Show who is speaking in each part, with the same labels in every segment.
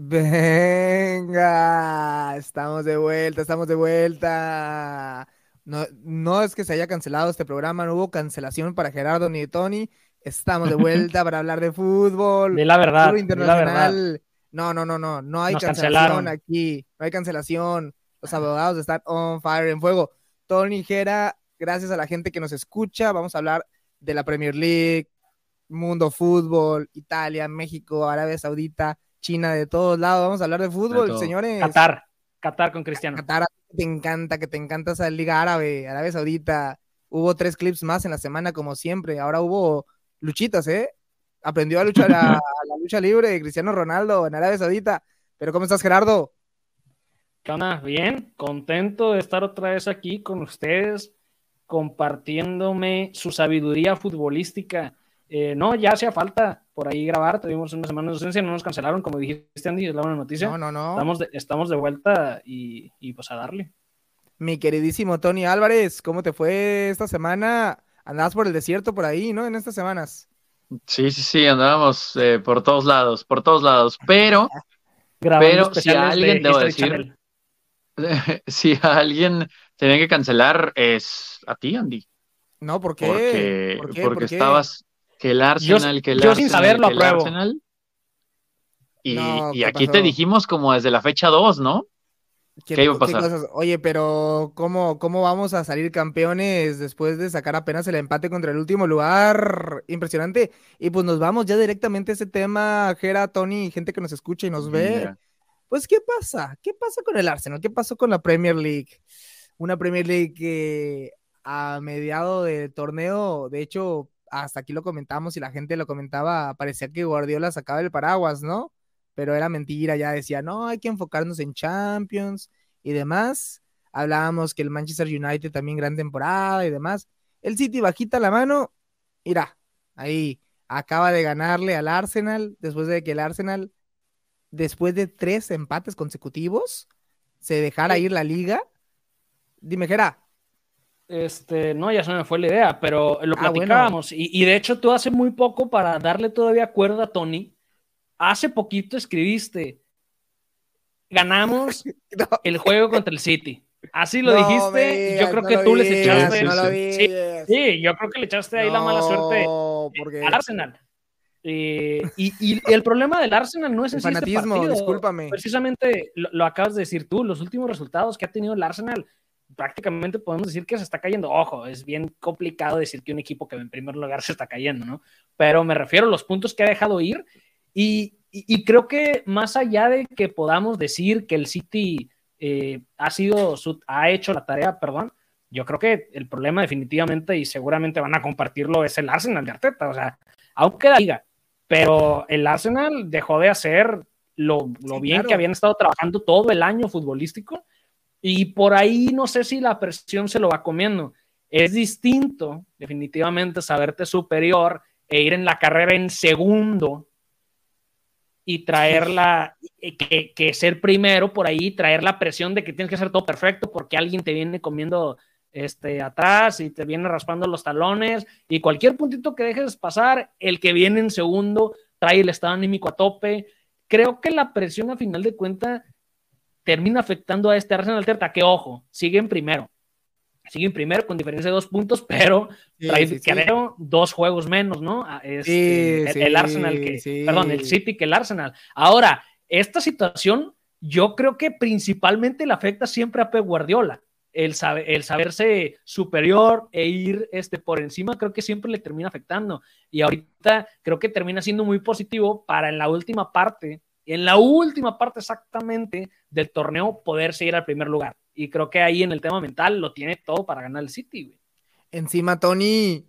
Speaker 1: Venga, estamos de vuelta, estamos de vuelta. No, no es que se haya cancelado este programa, no hubo cancelación para Gerardo ni Tony. Estamos de vuelta para hablar de fútbol.
Speaker 2: De la verdad, internacional.
Speaker 1: No, no, no, no, no hay cancelación aquí, no hay cancelación. Los abogados están on fire, en fuego. Tony Gera, gracias a la gente que nos escucha, vamos a hablar de la Premier League, mundo fútbol, Italia, México, Arabia Saudita China, de todos lados. Vamos a hablar de fútbol, señores.
Speaker 2: Qatar, Qatar con Cristiano.
Speaker 1: Qatar, te encanta, que te encanta esa liga árabe, Arabia Saudita. Hubo tres clips más en la semana, como siempre. Ahora hubo luchitas, ¿eh? Aprendió a luchar a, la lucha libre de Cristiano Ronaldo en Arabia Saudita. Pero ¿cómo estás, Gerardo?
Speaker 2: ¿Qué onda? Bien, contento de estar otra vez aquí con ustedes, compartiéndome su sabiduría futbolística. Eh, no, ya hacía falta por ahí grabar, tuvimos una semana de ausencia, no nos cancelaron, como dijiste Andy, es la buena noticia.
Speaker 1: No, no, no.
Speaker 2: Estamos de, estamos de vuelta y, pues a darle.
Speaker 1: Mi queridísimo Tony Álvarez, ¿cómo te fue esta semana? Andabas por el desierto por ahí, ¿no? En estas semanas.
Speaker 3: Sí, sí, sí, andábamos eh, por todos lados, por todos lados, pero, pero si a alguien, debo decir, si a alguien tenía que cancelar es a ti, Andy.
Speaker 1: No, ¿por qué?
Speaker 3: Porque, porque estabas que el Arsenal, que el
Speaker 2: yo sin saberlo apruebo.
Speaker 3: Y, aquí te dijimos como desde la fecha 2, ¿no? ¿Qué, iba a pasar?
Speaker 1: Oye, pero ¿cómo, ¿cómo vamos a salir campeones después de sacar apenas el empate contra el último lugar? Impresionante. Y pues nos vamos ya directamente a ese tema, Jera, Tony, gente que nos escucha y nos ve. Pues, ¿qué pasa? ¿Qué pasa con el Arsenal? ¿Qué pasó con la Premier League? Una Premier League que a mediado del torneo, de hecho, hasta aquí lo comentamos y la gente lo comentaba, parecía que Guardiola sacaba el paraguas, ¿no? Pero era mentira, ya decía, no, hay que enfocarnos en Champions y demás. Hablábamos que el Manchester United también gran temporada y demás. El City bajita la mano, mira, ahí acaba de ganarle al Arsenal después de que el Arsenal, después de tres empates consecutivos, se dejara ir la liga. Dime, Jera,
Speaker 2: este, no, ya se me fue la idea, pero lo ah, platicábamos. Y, de hecho, tú hace muy poco, para darle todavía cuerda a Tony, hace poquito escribiste: ganamos el juego contra el City. Así lo dijiste. yo creo que tú les echaste. sí, yo creo que le echaste ahí la mala suerte al Arsenal. Eh, y, el problema del Arsenal no es el
Speaker 1: este fanatismo, discúlpame.
Speaker 2: Precisamente lo, lo, acabas de decir tú, los últimos resultados que ha tenido el Arsenal prácticamente podemos decir que se está cayendo. Ojo, es bien complicado decir que un equipo que en primer lugar se está cayendo, ¿no? Pero me refiero a los puntos que ha dejado ir y, creo que más allá de que podamos decir que el City eh, ha sido, ha hecho la tarea, perdón, yo creo que el problema definitivamente y seguramente van a compartirlo es el Arsenal de Arteta, o sea, aunque la liga, pero el Arsenal dejó de hacer lo, bien que habían estado trabajando todo el año futbolístico y por ahí no sé si la presión se lo va comiendo. Es distinto, definitivamente, saberte superior e ir en la carrera en segundo y traerla, que, que, ser primero por ahí, traer la presión de que tienes que hacer todo perfecto porque alguien te viene comiendo este, atrás y te viene raspando los talones y cualquier puntito que dejes pasar, el que viene en segundo trae el estado anímico a tope. Creo que la presión a final de cuentas termina afectando a este Arsenal Terta, que ojo, sigue en primero. Sigue en primero con diferencia de dos puntos, pero trae, dos juegos menos, ¿no? Este, el, Arsenal que, perdón, el City que el Arsenal. Ahora, esta situación yo creo que principalmente le afecta siempre a Pep Guardiola. El, el, saberse superior e ir este, por encima, creo que siempre le termina afectando. Y ahorita creo que termina siendo muy positivo para en la última parte en la última parte exactamente del torneo poder seguir al primer lugar. Y creo que ahí en el tema mental lo tiene todo para ganar el City, güey.
Speaker 1: Encima, Tony,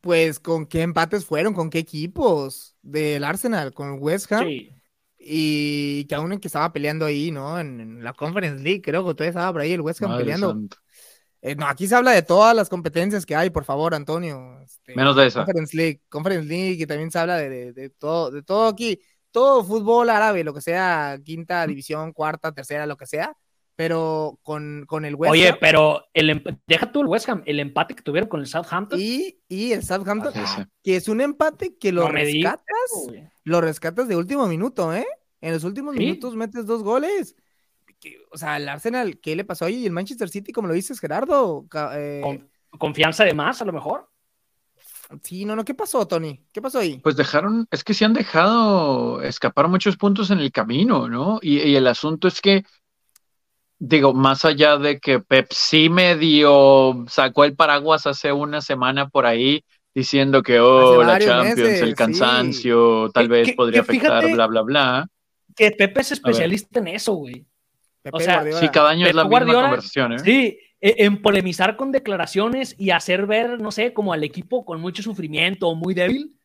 Speaker 1: pues, ¿con qué empates fueron? ¿Con qué equipos? Del Arsenal, con West Ham. Sí. Y que aún en que estaba peleando ahí, ¿no? En, la Conference League, creo que todavía estaba por ahí el West Ham peleando. Eh, no, aquí se habla de todas las competencias que hay, por favor, Antonio.
Speaker 3: Este, Menos de eso.
Speaker 1: Conference League, Conference League, y también se habla de, de, todo, de todo aquí todo fútbol árabe, lo que sea, quinta división, cuarta, tercera, lo que sea, pero con, con el
Speaker 2: West Oye, pero el, deja tú el West Ham, el empate que tuvieron con el Southampton.
Speaker 1: Y, y el Southampton, que es un empate que lo rescatas, lo rescatas de último minuto, ¿eh? En los últimos minutos metes dos goles. O sea, el Arsenal, ¿qué le pasó ahí? Y el Manchester City, como lo dices, Gerardo.
Speaker 2: Eh, confianza de más, a lo mejor.
Speaker 1: Sí, no, no, ¿qué pasó, Tony? ¿Qué pasó ahí?
Speaker 3: Pues dejaron, es que se han dejado escapar muchos puntos en el camino, ¿no? Y, el asunto es que, digo, más allá de que Pep sí medio sacó el paraguas hace una semana por ahí, diciendo que, oh, la Champions, el cansancio, tal vez podría afectar, bla, bla, bla.
Speaker 2: Que Pepe es especialista en eso, güey.
Speaker 3: o sea, sí, cada año es la misma conversación, ¿eh?
Speaker 2: Sí, en polemizar con declaraciones y hacer ver, no sé, como al equipo con mucho sufrimiento o muy débil.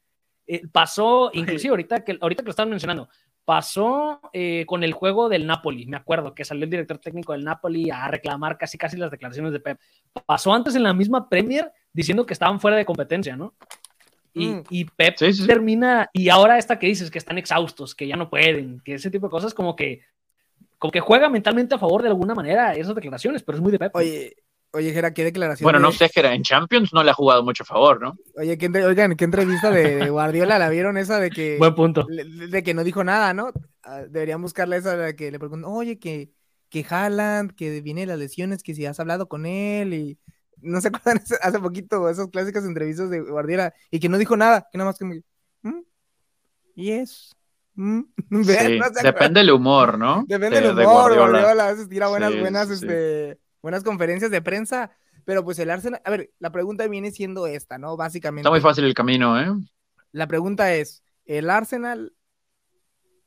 Speaker 2: Eh, pasó, inclusive ahorita que, ahorita que lo estaban mencionando, pasó eh, con el juego del Napoli, me acuerdo que salió el director técnico del Napoli a reclamar casi casi las declaraciones de Pep. Pasó antes en la misma Premier diciendo que estaban fuera de competencia, ¿no? Y, mm. y Pep termina, y ahora esta que dices, que están exhaustos, que ya no pueden, que ese tipo de cosas como que como que juega mentalmente a favor de alguna manera esas declaraciones, pero es muy de Pep.
Speaker 1: Oye, oye, Gera, ¿qué declaración?
Speaker 3: Bueno, no sé, Gera, en Champions no le ha jugado mucho a favor, ¿no?
Speaker 1: Oye, ¿qué, oigan, ¿qué entrevista de Guardiola la vieron esa de que...
Speaker 2: Buen punto.
Speaker 1: De, que no dijo nada, ¿no? Ah, deberían buscarle esa de que le preguntó, oye, que, que Haaland, que viene de las lesiones, que si has hablado con él y... No se acuerdan hace poquito esas clásicas entrevistas de Guardiola y que no dijo nada, que nada más que me... ¿Mm?
Speaker 3: Mm, depende del humor, ¿no?
Speaker 1: Depende del humor, Guardiola. a veces tira buenas, buenas, este, buenas conferencias de prensa, pero pues el Arsenal, a ver, la pregunta viene siendo esta, ¿no? Básicamente.
Speaker 3: Está muy fácil el camino, ¿eh?
Speaker 1: La pregunta es, ¿el Arsenal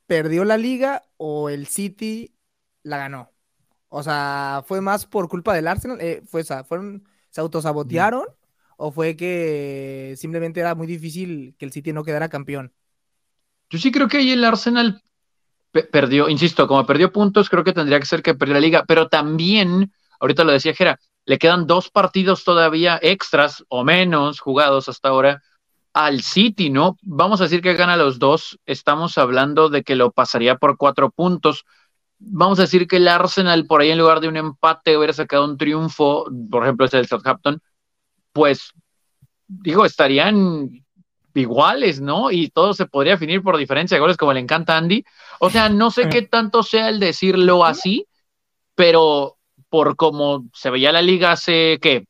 Speaker 1: perdió la liga o el City la ganó? O sea, ¿fue más por culpa del Arsenal? Eh, fue, ¿fueron, ¿Se autosabotearon? ¿O fue que simplemente era muy difícil que el City no quedara campeón?
Speaker 3: Yo sí creo que ahí el Arsenal perdió, insisto, como perdió puntos, creo que tendría que ser que perdió la liga, pero también, ahorita lo decía Jera, le quedan dos partidos todavía extras o menos jugados hasta ahora al City, ¿no? Vamos a decir que gana los dos, estamos hablando de que lo pasaría por cuatro puntos. Vamos a decir que el Arsenal por ahí en lugar de un empate hubiera sacado un triunfo, por ejemplo, ese del Southampton, pues digo, estarían iguales, ¿no? Y todo se podría definir por diferencia de goles como le encanta a Andy. O sea, no sé qué tanto sea el decirlo así, pero por como se veía la liga hace, ¿qué?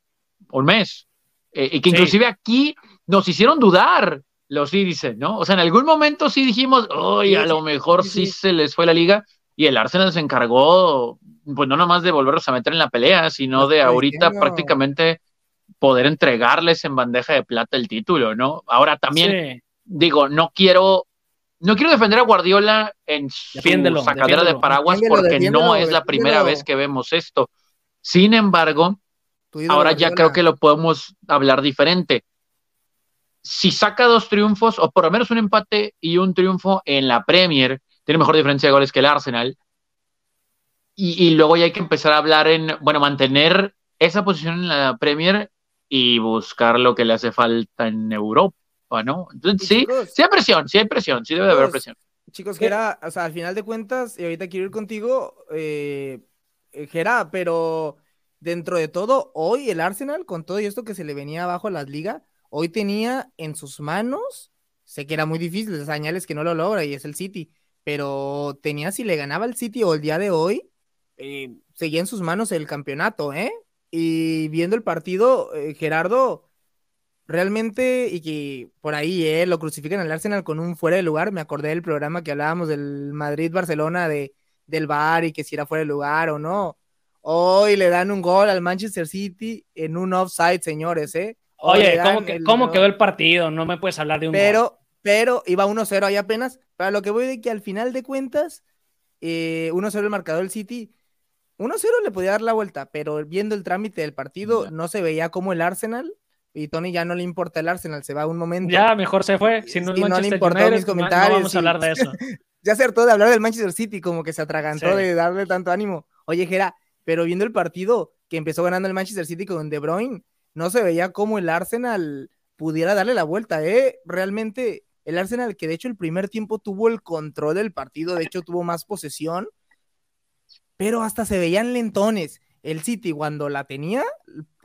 Speaker 3: Un mes. Eh, y que inclusive aquí nos hicieron dudar los dicen, ¿no? O sea, en algún momento sí dijimos, oye, a lo mejor sí, se les fue la liga y el Arsenal se encargó, pues no nomás de volverlos a meter en la pelea, sino de ahorita prácticamente poder entregarles en bandeja de plata el título, ¿no? Ahora también, digo, no quiero, no quiero defender a Guardiola en su sacadera de paraguas porque no es la primera vez que vemos esto. Sin embargo, ahora ya creo que lo podemos hablar diferente. Si saca dos triunfos, o por lo menos un empate y un triunfo en la Premier, tiene mejor diferencia de goles que el Arsenal. Y, y luego ya hay que empezar a hablar en, bueno, mantener esa posición en la Premier y buscar lo que le hace falta en Europa, ¿no? Entonces, sí, sí hay presión, sí hay presión, sí debe de haber presión.
Speaker 1: Chicos, Gera, o sea, al final de cuentas, y ahorita quiero ir contigo, eh, eh, Gera, pero dentro de todo, hoy el Arsenal, con todo esto que se le venía abajo a las ligas, hoy tenía en sus manos, sé que era muy difícil, señales que no lo logra y es el City, pero tenía si le ganaba el City o el día de hoy, eh, seguía en sus manos el campeonato, ¿eh? Y viendo el partido, eh, Gerardo, realmente, y que por ahí eh, lo crucifican al Arsenal con un fuera de lugar, me acordé del programa que hablábamos del Madrid-Barcelona, de, del VAR y que si era fuera de lugar o no. Hoy le dan un gol al Manchester City en un offside, señores, ¿eh?
Speaker 2: Oye, ¿cómo, quedó el partido? No me puedes hablar de un
Speaker 1: pero,
Speaker 2: gol.
Speaker 1: Pero iba 1-0 ahí apenas. Para lo que voy de que al final de cuentas, 1-0 eh, el marcador del City 1-0 le podía dar la vuelta, pero viendo el trámite del partido, no se veía como el Arsenal. Y Tony ya no le importa el Arsenal, se va un momento.
Speaker 2: Ya, mejor se fue. Si no, no le importó mis comentarios. No, vamos a hablar de eso.
Speaker 1: ya se hartó de hablar del Manchester City, como que se atragantó de darle tanto ánimo. Oye, Jera, pero viendo el partido que empezó ganando el Manchester City con De Bruyne, no se veía como el Arsenal pudiera darle la vuelta, ¿eh? Realmente, el Arsenal, que de hecho el primer tiempo tuvo el control del partido, de hecho tuvo más posesión, pero hasta se veían lentones. El City cuando la tenía,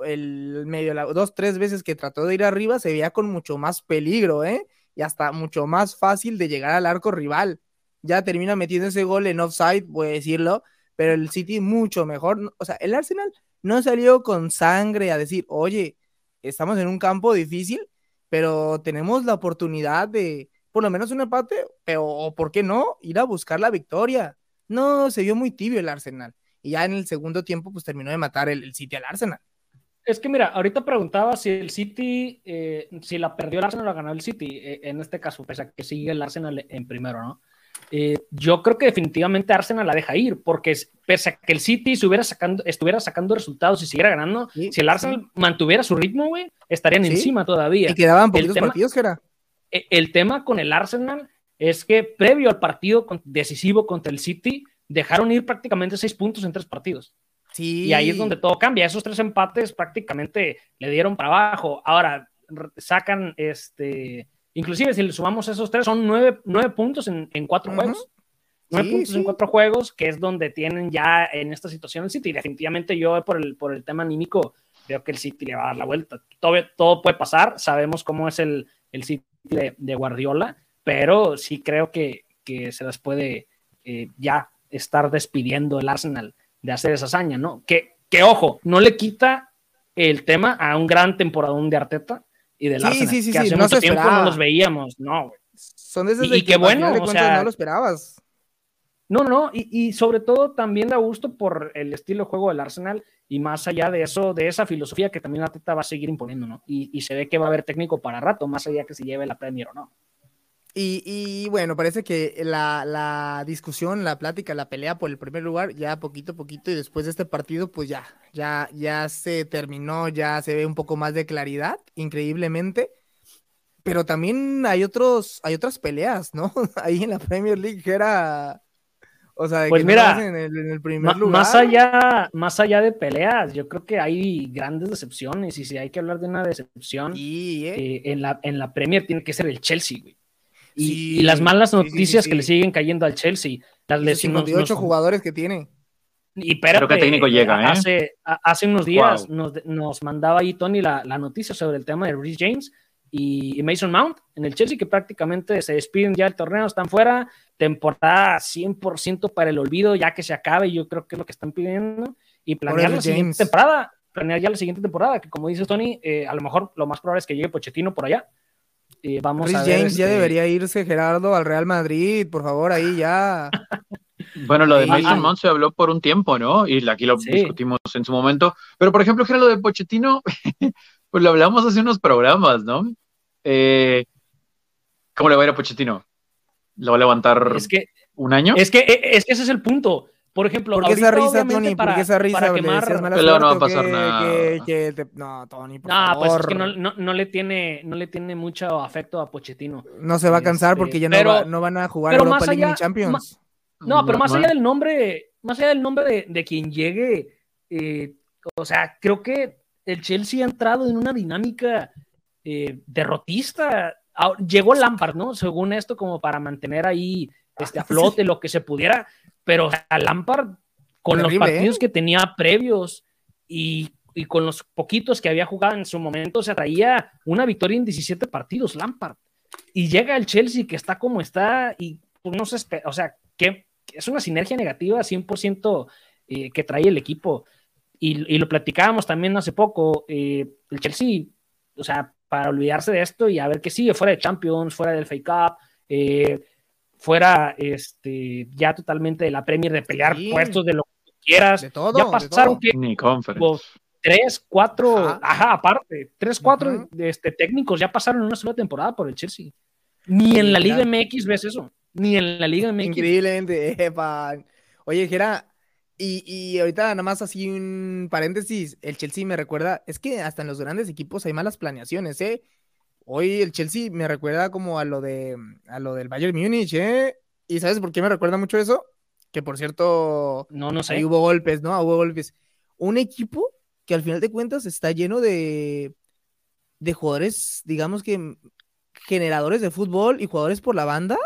Speaker 1: el medio, dos, tres veces que trató de ir arriba, se veía con mucho más peligro, ¿eh? Y hasta mucho más fácil de llegar al arco rival. ya termina metiendo ese gol en offside, voy a decirlo, pero el City mucho mejor. O sea, el Arsenal no salió con sangre a decir, oye, estamos en un campo difícil, pero tenemos la oportunidad de por lo menos un empate, pero ¿por qué no? Ir a buscar la victoria. No, se vio muy tibio el Arsenal. Y ya en el segundo tiempo, pues terminó de matar el, City al Arsenal.
Speaker 2: Es que mira, ahorita preguntaba si el City, eh, si la perdió el Arsenal o la ganó el City, eh, en este caso, pese a que sigue el Arsenal en primero, ¿no? Eh, yo creo que definitivamente Arsenal la deja ir, porque pese a que el City estuviera sacando, estuviera sacando resultados y siguiera ganando, si el Arsenal mantuviera su ritmo, güey, estarían encima todavía.
Speaker 1: Y quedaban poquitos partidos, que era.
Speaker 2: E, el tema con el Arsenal es que previo al partido decisivo contra el City, dejaron ir prácticamente seis puntos en tres partidos. Sí. Y ahí es donde todo cambia. Esos tres empates prácticamente le dieron para abajo. Ahora sacan este Inclusive, si le sumamos esos tres, son nueve, puntos en, cuatro juegos. Nueve puntos en cuatro juegos, que es donde tienen ya en esta situación el City. Definitivamente yo por el, por el tema anímico creo que el City le va a dar la vuelta. Todo, todo puede pasar, sabemos cómo es el, el City de, Guardiola, pero sí creo que, que se las puede eh, ya estar despidiendo el Arsenal de hacer esa hazaña, ¿no? Que, que ojo, no le quita el tema a un gran temporadón de Arteta, y del sí, Sí, sí, que hace mucho tiempo no los veíamos, no, güey.
Speaker 1: Son de y, que, bueno, o sea, no lo esperabas.
Speaker 2: No, no, y, y, sobre todo también da gusto por el estilo de juego del Arsenal y más allá de eso, de esa filosofía que también la Teta va a seguir imponiendo, ¿no? Y, y, se ve que va a haber técnico para rato, más allá que se lleve la Premier o no.
Speaker 1: Y, bueno, parece que la, discusión, la plática, la pelea por el primer lugar, ya poquito a poquito, y después de este partido, pues ya, ya, ya se terminó, ya se ve un poco más de claridad, increíblemente. Pero también hay otros, hay otras peleas, ¿no? Ahí en la Premier League era. O sea,
Speaker 2: pues mira, en, el, primer lugar. Más allá, más allá de peleas, yo creo que hay grandes decepciones. Y si hay que hablar de una decepción, ¿eh? Eh, en, la, en la Premier tiene que ser el Chelsea, güey. Y, las malas noticias que le siguen cayendo al Chelsea. Las
Speaker 1: lesiones. 58 jugadores que tiene.
Speaker 2: Y pero que técnico llega, ¿eh? Hace, hace unos días nos, mandaba ahí Tony la, noticia sobre el tema de Rhys James y, Mason Mount en el Chelsea, que prácticamente se despiden ya del torneo, están fuera, temporada 100% para el olvido, ya que se acabe, yo creo que es lo que están pidiendo, y planear la siguiente temporada, planear ya la siguiente temporada, que como dice Tony, eh, a lo mejor lo más probable es que llegue Pochettino por allá, vamos a
Speaker 1: ver, James ya este debería irse, Gerardo, al Real Madrid, por favor, ahí ya.
Speaker 3: Bueno, lo de Mason Mount se habló por un tiempo, ¿no? Y aquí lo discutimos en su momento. Pero, por ejemplo, Gerardo, lo de Pochettino, pues lo hablamos hace unos programas, ¿no? Eh, ¿Cómo le va a ir a Pochettino? ¿Lo va a levantar un año?
Speaker 2: Es que, es que ese es el punto. Por ejemplo,
Speaker 1: ¿por qué esa risa, Tony? ¿Por qué esa risa? Para
Speaker 3: quemar... Pero no va a pasar nada.
Speaker 1: No, Tony, por
Speaker 2: no, pues es que no, no, le tiene, no le tiene mucho afecto a Pochettino.
Speaker 1: No se va a cansar porque este, ya no, va, no, van a jugar Europa League ni Champions.
Speaker 2: no, pero más allá del nombre, más allá del nombre de, de quien llegue, eh, o sea, creo que el Chelsea ha entrado en una dinámica eh, derrotista. Ah, llegó Lampard, ¿no? Según esto, como para mantener ahí este, a flote lo que se pudiera pero a Lampard, con los partidos ¿eh? que tenía previos y, con los poquitos que había jugado en su momento, se traía una victoria en 17 partidos, Lampard. Y llega el Chelsea que está como está y pues, no se espera, o sea, que es una sinergia negativa 100% eh, que trae el equipo. Y, lo platicábamos también hace poco, eh, el Chelsea, o sea, para olvidarse de esto y a ver qué sigue, fuera de Champions, fuera del Fake Cup, eh, fuera este, ya totalmente de la Premier de pelear puestos de lo que quieras. De todo. Ya pasaron que tres, cuatro, ajá. aparte, tres, cuatro este, técnicos ya pasaron en una sola temporada por el Chelsea. Ni en la Liga MX ves eso. Ni en la Liga MX.
Speaker 1: Increíblemente, epa. Oye, Gera, y, y, ahorita nada más así un paréntesis, el Chelsea me recuerda, es que hasta en los grandes equipos hay malas planeaciones, ¿eh? Hoy el Chelsea me recuerda como a lo de a lo del Bayern Múnich, ¿eh? ¿Y sabes por qué me recuerda mucho eso? Que por cierto,
Speaker 2: no, no sé.
Speaker 1: Ahí hubo golpes, ¿no? Hubo golpes. Un equipo que al final de cuentas está lleno de, de jugadores, digamos que generadores de fútbol y jugadores por la banda,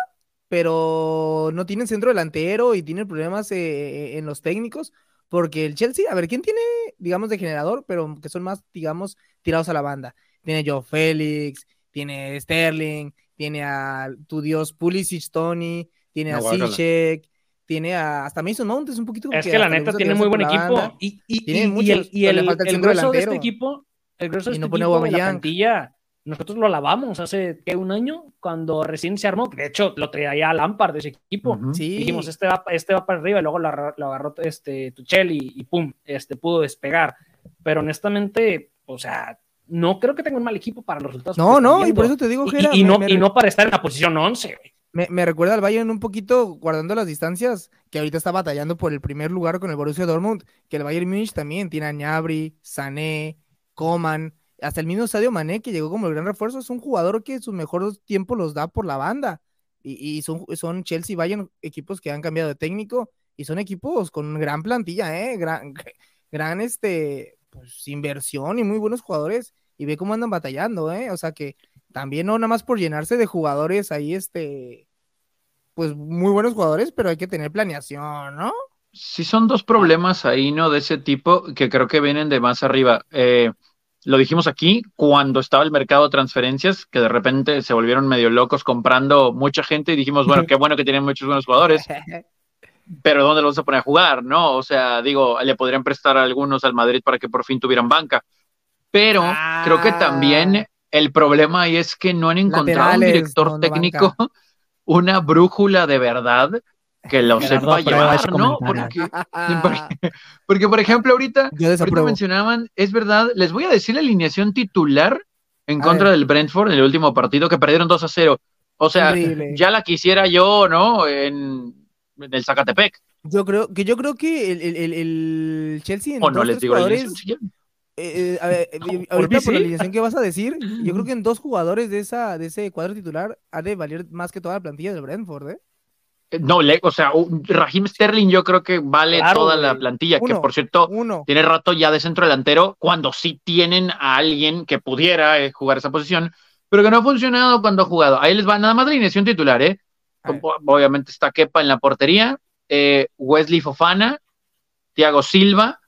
Speaker 1: pero no tienen centro delantero y tienen problemas eh, en los técnicos, porque el Chelsea, a ver, ¿quién tiene, digamos, de generador, pero que son más, digamos, tirados a la banda? Tiene Joe Félix, tiene Sterling, tiene a tu dios Pulisic, Tony, tiene a Zizek, tiene a, hasta Mason Mount, es un poquito
Speaker 2: Es que, la neta tiene muy buen equipo. Y, y, y, el, y el, el, grueso de este equipo, el grueso de este equipo de la plantilla, nosotros lo lavamos hace ¿qué, un año cuando recién se armó. De hecho, lo traía a Lampard de ese equipo. Dijimos, este va, este va para arriba y luego lo agarró, este, Tuchel y, y, pum, este pudo despegar. Pero honestamente, o sea, no creo que tenga un mal equipo para los resultados.
Speaker 1: No, no, y por eso te digo,
Speaker 2: Gera, y, no, y no para estar en la posición 11.
Speaker 1: Me, me, recuerda al Bayern un poquito, guardando las distancias, que ahorita está batallando por el primer lugar con el Borussia Dortmund, que el Bayern Munich también tiene a Ñabri, Sané, Coman, hasta el mismo Sadio Mané, que llegó como el gran refuerzo, es un jugador que sus mejores tiempos los da por la banda. Y, y son, son Chelsea y Bayern equipos que han cambiado de técnico y son equipos con gran plantilla, ¿eh? Gran, gran este, pues, inversión y muy buenos jugadores y ve cómo andan batallando, ¿eh? O sea que también no nada más por llenarse de jugadores ahí, este, pues muy buenos jugadores, pero hay que tener planeación, ¿no?
Speaker 3: Sí, son dos problemas ahí, ¿no? De ese tipo que creo que vienen de más arriba. Eh, lo dijimos aquí cuando estaba el mercado de transferencias, que de repente se volvieron medio locos comprando mucha gente y dijimos, bueno, qué bueno que tienen muchos buenos jugadores, pero ¿dónde los vamos a poner a jugar? ¿No? O sea, digo, le podrían prestar a algunos al Madrid para que por fin tuvieran banca. Pero creo que también ah. el problema ahí es que no han encontrado un director técnico, una brújula de verdad que lo sepa llevar, ¿no? Porque, por ejemplo, ahorita, ahorita mencionaban, es verdad, les voy a decir la alineación titular en contra del Brentford en el último partido, que perdieron 2 a 0. O sea, ya la quisiera yo, ¿no? En, el Zacatepec.
Speaker 1: Yo creo que yo creo que el, Chelsea en
Speaker 3: o no les digo jugadores,
Speaker 1: eh, eh, eh, ahorita por la alineación que vas a decir, yo creo que en dos jugadores de esa de ese cuadro titular ha de valer más que toda la plantilla del Brentford, ¿eh?
Speaker 3: No, o sea, Raheem Sterling yo creo que vale toda la plantilla, que por cierto tiene rato ya de centro delantero, cuando sí tienen a alguien que pudiera eh, jugar esa posición, pero que no ha funcionado cuando ha jugado. Ahí les va nada más la alineación titular, ¿eh? Obviamente está Kepa en la portería, eh, Wesley Fofana, Thiago Silva,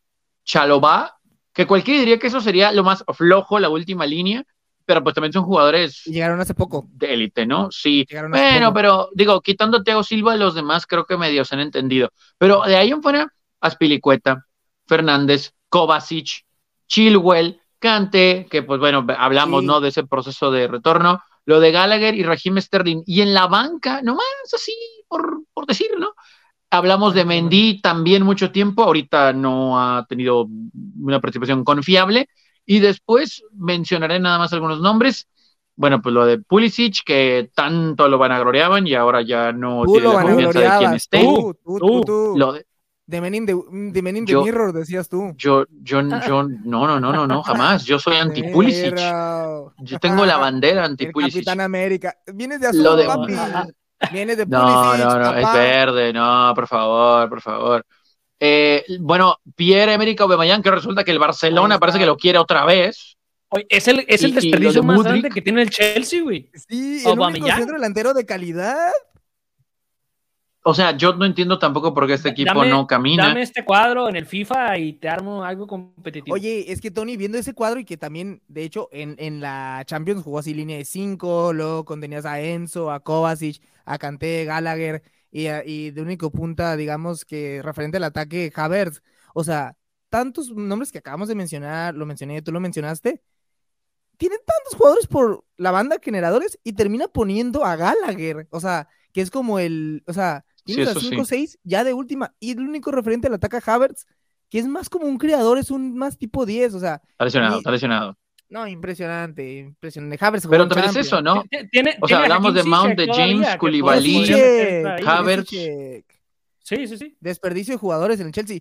Speaker 3: Chalobá, que cualquiera diría que eso sería lo más flojo, la última línea, pero pues también son jugadores.
Speaker 1: Llegaron hace poco.
Speaker 3: De élite, ¿no? Sí. Bueno, pero digo, quitando a Thiago Silva, los demás creo que medio se han entendido. Pero de ahí en fuera, Aspilicueta, Fernández, Kovacic, Chilwell, Cante, que pues bueno, hablamos, ¿no? De ese proceso de retorno. Lo de Gallagher y Raheem Sterling. Y en la banca, nomás así, por, por decir, ¿no? Hablamos de Mendy también mucho tiempo, ahorita no ha tenido una participación confiable, y después mencionaré nada más algunos nombres. Bueno, pues lo de Pulisic, que tanto lo vanagloriaban y ahora ya no tiene la confianza de quien esté.
Speaker 1: Tú, tú, tú, Lo de, de Men de, Mirror, decías tú.
Speaker 3: Yo, yo, yo, no, no, no, no, no, jamás. Yo soy anti-Pulisic. Yo tengo la bandera anti-Pulisic.
Speaker 1: Capitán América. Vienes de azul, papi. Vienes de Pulisic,
Speaker 3: No, no, no, es verde, no, por favor, por favor. Eh, bueno, Pierre-Emerick Aubameyang, que resulta que el Barcelona parece que lo quiere otra vez.
Speaker 2: es el, es el desperdicio más grande que tiene el Chelsea, güey.
Speaker 1: Sí, el único centro delantero de calidad.
Speaker 3: O sea, yo no entiendo tampoco por qué este equipo no camina.
Speaker 2: Dame este cuadro en el FIFA y te armo algo competitivo.
Speaker 1: Oye, es que Tony, viendo ese cuadro y que también, de hecho, en, en la Champions jugó así línea de 5, luego contenías a Enzo, a Kovacic, a Kanté, Gallagher, y, de único punta, digamos que referente al ataque, Havertz. O sea, tantos nombres que acabamos de mencionar, lo mencioné, tú lo mencionaste. Tienen tantos jugadores por la banda generadores y termina poniendo a Gallagher. O sea, que es como el. O sea, tienes a 5-6 ya de última. Y el único referente al ataque a Havertz, que es más como un creador, es un más tipo 10. O sea.
Speaker 3: Está lesionado, está lesionado.
Speaker 1: No, impresionante, impresionante.
Speaker 3: Pero también es eso, ¿no? o sea, hablamos de Mount, de James, Koulibaly, Havertz.
Speaker 2: Sí, sí, sí.
Speaker 1: Desperdicio de jugadores en el Chelsea.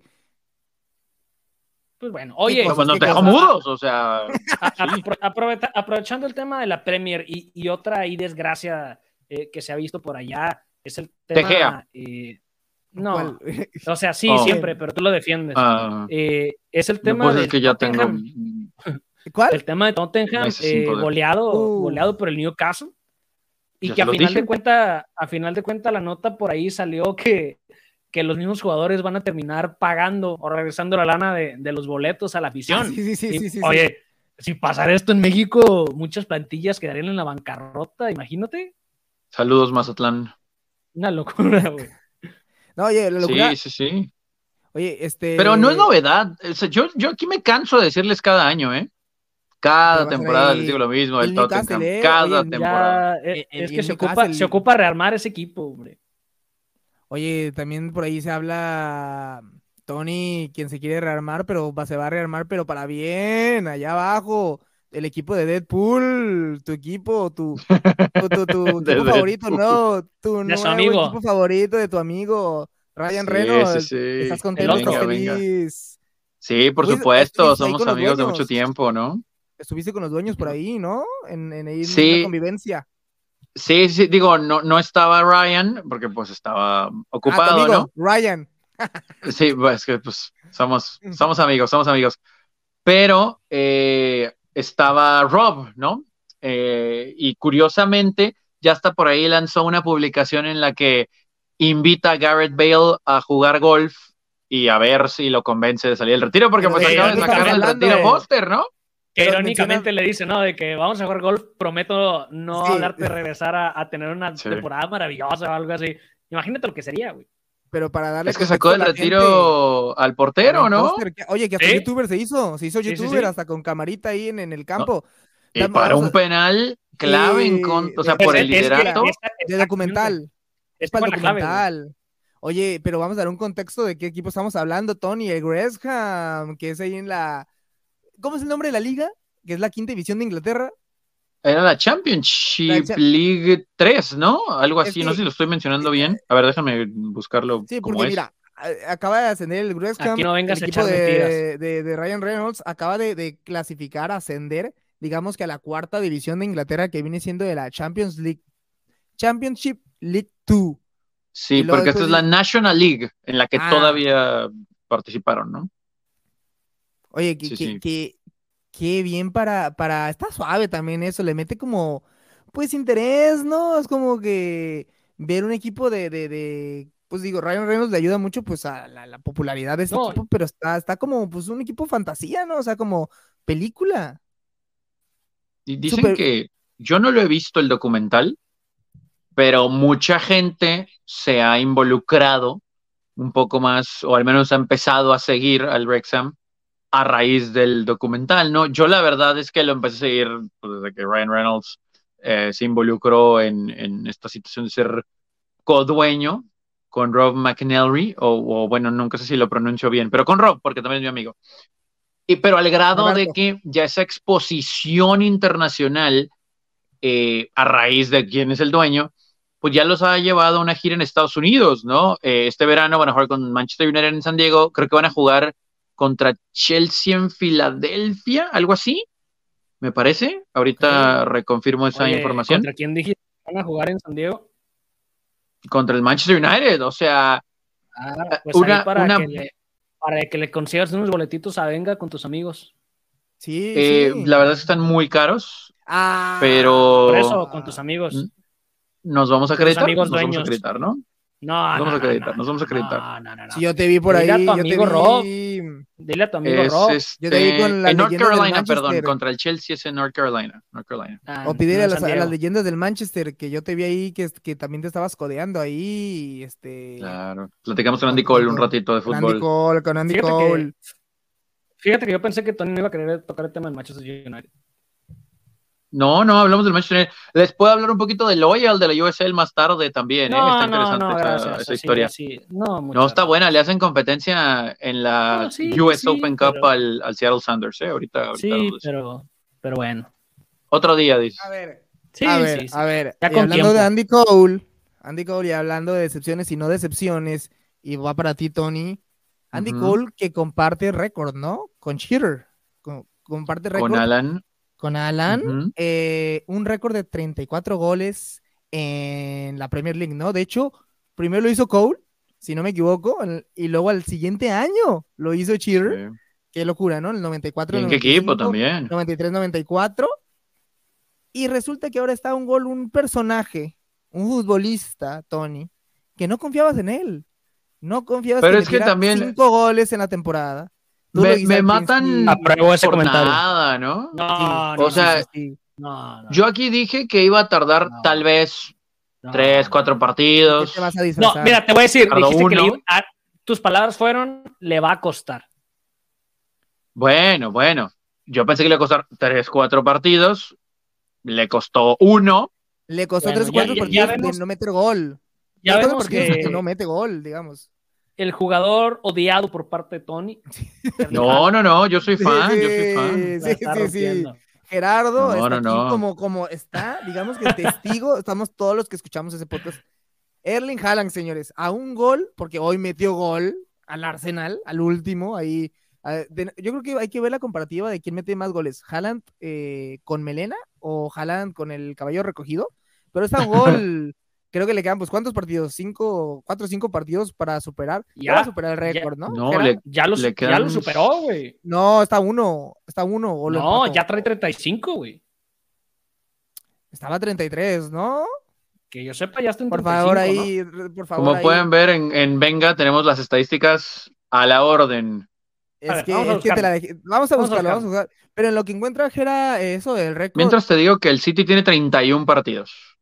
Speaker 2: Pues bueno, oye.
Speaker 3: Pues no te dejó mudos, o sea.
Speaker 2: aprovechando el tema de la Premier y, otra ahí desgracia eh, que se ha visto por allá, es el tema. Eh, no, o sea, sí, oh. siempre, pero tú lo defiendes. Ah. Eh, es el tema
Speaker 3: de. que ya tengo.
Speaker 2: ¿Cuál? El tema de Tottenham, eh, goleado, uh. goleado por el Newcastle. Y que a final, de cuenta, a final de cuenta la nota por ahí salió que, que los mismos jugadores van a terminar pagando o regresando la lana de, de los boletos a la afición.
Speaker 1: sí, sí, sí, sí,
Speaker 2: Oye, si pasara esto en México, muchas plantillas quedarían en la bancarrota, imagínate.
Speaker 3: Saludos, Mazatlán.
Speaker 2: Una locura, güey.
Speaker 1: No, oye, la locura.
Speaker 3: Sí, sí, sí.
Speaker 1: Oye, este.
Speaker 3: Pero no es novedad. yo, yo aquí me canso de decirles cada año, ¿eh? Cada temporada les digo lo mismo, el, Tottenham. ¿eh? cada temporada.
Speaker 2: Eh, es, que se ocupa, se ocupa rearmar ese equipo, hombre.
Speaker 1: Oye, también por ahí se habla Tony, quien se quiere rearmar, pero se va a rearmar, pero para bien, allá abajo. El equipo de Deadpool, tu equipo, tu, tu, equipo favorito, no, tu nuevo equipo favorito de tu amigo Ryan Reynolds. ¿Estás contento? ¿Estás feliz?
Speaker 3: Sí, por supuesto, somos amigos de mucho tiempo, ¿no?
Speaker 1: Estuviste con los dueños por ahí, ¿no? En, en, en convivencia.
Speaker 3: Sí, sí, digo, no, no estaba Ryan, porque pues estaba ocupado, ah, ¿no?
Speaker 1: Ryan.
Speaker 3: sí, pues que pues somos, somos amigos, somos amigos. Pero eh, estaba Rob, ¿no? Eh, y curiosamente, ya está por ahí lanzó una publicación en la que invita a Garrett Bale a jugar golf y a ver si lo convence de salir del retiro, porque pues acaba de sacar el retiro póster, ¿no?
Speaker 2: Que irónicamente le dice, ¿no? De que vamos a jugar golf, prometo no darte regresar a, tener una temporada maravillosa o algo así. Imagínate lo que sería, güey.
Speaker 1: Pero para darle.
Speaker 3: Es que sacó del retiro al portero, ¿no?
Speaker 1: oye, que hasta youtuber se hizo. Se hizo youtuber hasta con camarita ahí en, el campo.
Speaker 3: Y para un penal clave en contra, o sea, por el liderato.
Speaker 1: de documental. Es para el documental. Oye, pero vamos a dar un contexto de qué equipo estamos hablando, Tony. El Gresham, que es ahí en la ¿Cómo es el nombre de la liga? Que es la quinta división de Inglaterra.
Speaker 3: Era la Championship League 3, ¿no? Algo así, no sé si lo estoy mencionando bien. A ver, déjame buscarlo.
Speaker 1: Sí, porque mira, acaba de ascender el Gresham.
Speaker 2: no vengas
Speaker 1: el equipo de, de, Ryan Reynolds acaba de, clasificar, ascender, digamos que a la cuarta división de Inglaterra que viene siendo de la Champions League. Championship League 2.
Speaker 3: Sí, porque esta es la National League en la que ah. todavía participaron, ¿no?
Speaker 1: Oye, que, qué bien para, para, está suave también eso, le mete como, pues interés, ¿no? Es como que ver un equipo de, de, pues digo, Ryan Reynolds le ayuda mucho pues a la, popularidad de ese equipo, pero está, está como pues un equipo fantasía, ¿no? O sea, como película.
Speaker 3: Y dicen que yo no lo he visto el documental, pero mucha gente se ha involucrado un poco más, o al menos ha empezado a seguir al Wrexham a raíz del documental, ¿no? Yo la verdad es que lo empecé a seguir pues, desde que Ryan Reynolds eh, se involucró en, esta situación de ser codueño con Rob McNally, o, bueno, nunca sé si lo pronuncio bien, pero con Rob, porque también es mi amigo. Y, pero al grado de que ya esa exposición internacional, eh, a raíz de quién es el dueño, pues ya los ha llevado a una gira en Estados Unidos, ¿no? Eh, este verano van a jugar con Manchester United en San Diego, creo que van a jugar contra Chelsea en Filadelfia, algo así, me parece. Ahorita reconfirmo esa información.
Speaker 2: ¿Contra quién dijiste van a jugar en San Diego?
Speaker 3: Contra el Manchester United, o sea,
Speaker 2: ah, eh, pues una, para, Que le, para que le consigas unos boletitos a Venga con tus amigos.
Speaker 1: Sí,
Speaker 3: eh, La verdad es que están muy caros.
Speaker 1: Ah,
Speaker 3: pero.
Speaker 2: Por eso, con tus amigos.
Speaker 3: Nos vamos a acreditar. Nos vamos a acreditar, ¿no?
Speaker 2: No,
Speaker 3: nos vamos a acreditar, nos vamos a acreditar.
Speaker 2: No, no, no,
Speaker 1: Si yo te vi por
Speaker 2: Dile
Speaker 1: ahí.
Speaker 2: A tu amigo Rob. Dile a tu amigo Rob.
Speaker 1: yo te vi con la
Speaker 3: en North Carolina, perdón, contra el Chelsea es en North Carolina. North Carolina.
Speaker 1: Ah, o pídele a las, a las, leyendas del Manchester, que yo te vi ahí, que, que también te estabas codeando ahí. Este...
Speaker 3: Claro. Platicamos con Andy Cole un ratito de fútbol.
Speaker 1: Con Andy Cole, con Andy fíjate Cole.
Speaker 2: Que, fíjate que yo pensé que Tony no iba a querer tocar el tema del Manchester United.
Speaker 3: No, no, hablamos del Manchester United. Les puedo hablar un poquito de Loyal, de la USL más tarde también. ¿eh? está interesante esa, historia. No, está buena. Le hacen competencia en la US Open Cup al, Seattle Sanders. ¿eh? Ahorita, ahorita
Speaker 2: sí, pero, pero bueno.
Speaker 3: Otro día, dice.
Speaker 1: A ver, sí, a ver, a ver. hablando de Andy Cole, Andy Cole, y hablando de decepciones y no decepciones, y va para ti, Tony. Andy Cole que comparte récord, ¿no? Con Cheater. comparte récord.
Speaker 3: Con Alan
Speaker 1: con Alan, eh, un récord de 34 goles en la Premier League, ¿no? De hecho, primero lo hizo Cole, si no me equivoco, y luego al siguiente año lo hizo Cheer. Qué locura, ¿no? El 94.
Speaker 3: ¿En qué equipo también?
Speaker 1: 93-94. Y resulta que ahora está un gol, un personaje, un futbolista, Tony, que no confiabas en él. No confiabas
Speaker 3: Pero es que también
Speaker 1: cinco goles en la temporada.
Speaker 3: Me, matan
Speaker 2: ese por
Speaker 3: nada, ¿no?
Speaker 2: No,
Speaker 3: o sea, yo aquí dije que iba a tardar tal vez tres, cuatro partidos.
Speaker 2: no, mira, te voy a decir, dijiste que tus palabras fueron, le va a costar.
Speaker 3: Bueno, bueno. Yo pensé que le iba a costar tres, cuatro partidos. Le costó uno.
Speaker 1: Le costó tres, cuatro partidos de no meter gol. Ya vemos que no mete gol, digamos.
Speaker 2: El jugador odiado por parte de Tony.
Speaker 3: No, no, no, yo soy fan, yo soy fan.
Speaker 1: Sí, sí, sí. Gerardo está aquí como, como está, digamos que testigo, estamos todos los que escuchamos ese podcast. Erling Haaland, señores, a un gol, porque hoy metió gol al Arsenal, al último, ahí. yo creo que hay que ver la comparativa de quién mete más goles, Haaland eh, con Melena o Haaland con el caballo recogido, pero está un gol creo que le quedan, pues, ¿cuántos partidos? ¿Cinco, cuatro o cinco partidos para superar? Ya, para superar el récord, ¿no?
Speaker 2: No, ya, lo, ya lo superó, güey.
Speaker 1: No, está uno, está uno.
Speaker 2: no, ya trae 35, güey.
Speaker 1: Estaba 33, ¿no?
Speaker 2: Que yo sepa, ya está en
Speaker 1: Por favor, ahí, por favor.
Speaker 3: Como pueden ver en, en, Venga, tenemos las estadísticas a la orden.
Speaker 1: Es, que, vamos, a te la vamos a buscarlo, vamos a buscar. Pero en lo que encuentra Jera, eso del récord.
Speaker 3: Mientras te digo que el City tiene 31 partidos.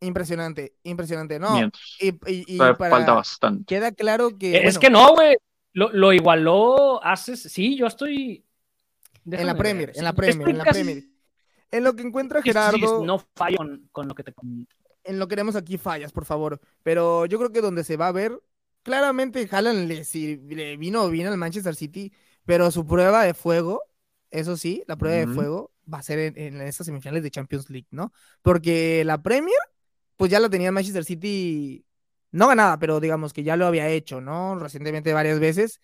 Speaker 1: Impresionante, impresionante, ¿no?
Speaker 3: Y, falta bastante.
Speaker 1: Queda claro que.
Speaker 2: Es que no, güey. Lo, igualó haces. Sí, yo estoy.
Speaker 1: en la Premier, en la Premier, en la Premier. En lo que encuentra Gerardo.
Speaker 2: no fallo con, lo que te
Speaker 1: En lo que queremos aquí fallas, por favor. Pero yo creo que donde se va a ver, claramente Haaland le, le vino bien al Manchester City, pero su prueba de fuego, eso sí, la prueba de fuego va a ser en, en estas semifinales de Champions League, ¿no? Porque la Premier pues ya lo tenía Manchester City, no ganada, pero digamos que ya lo había hecho, ¿no? Recientemente varias veces,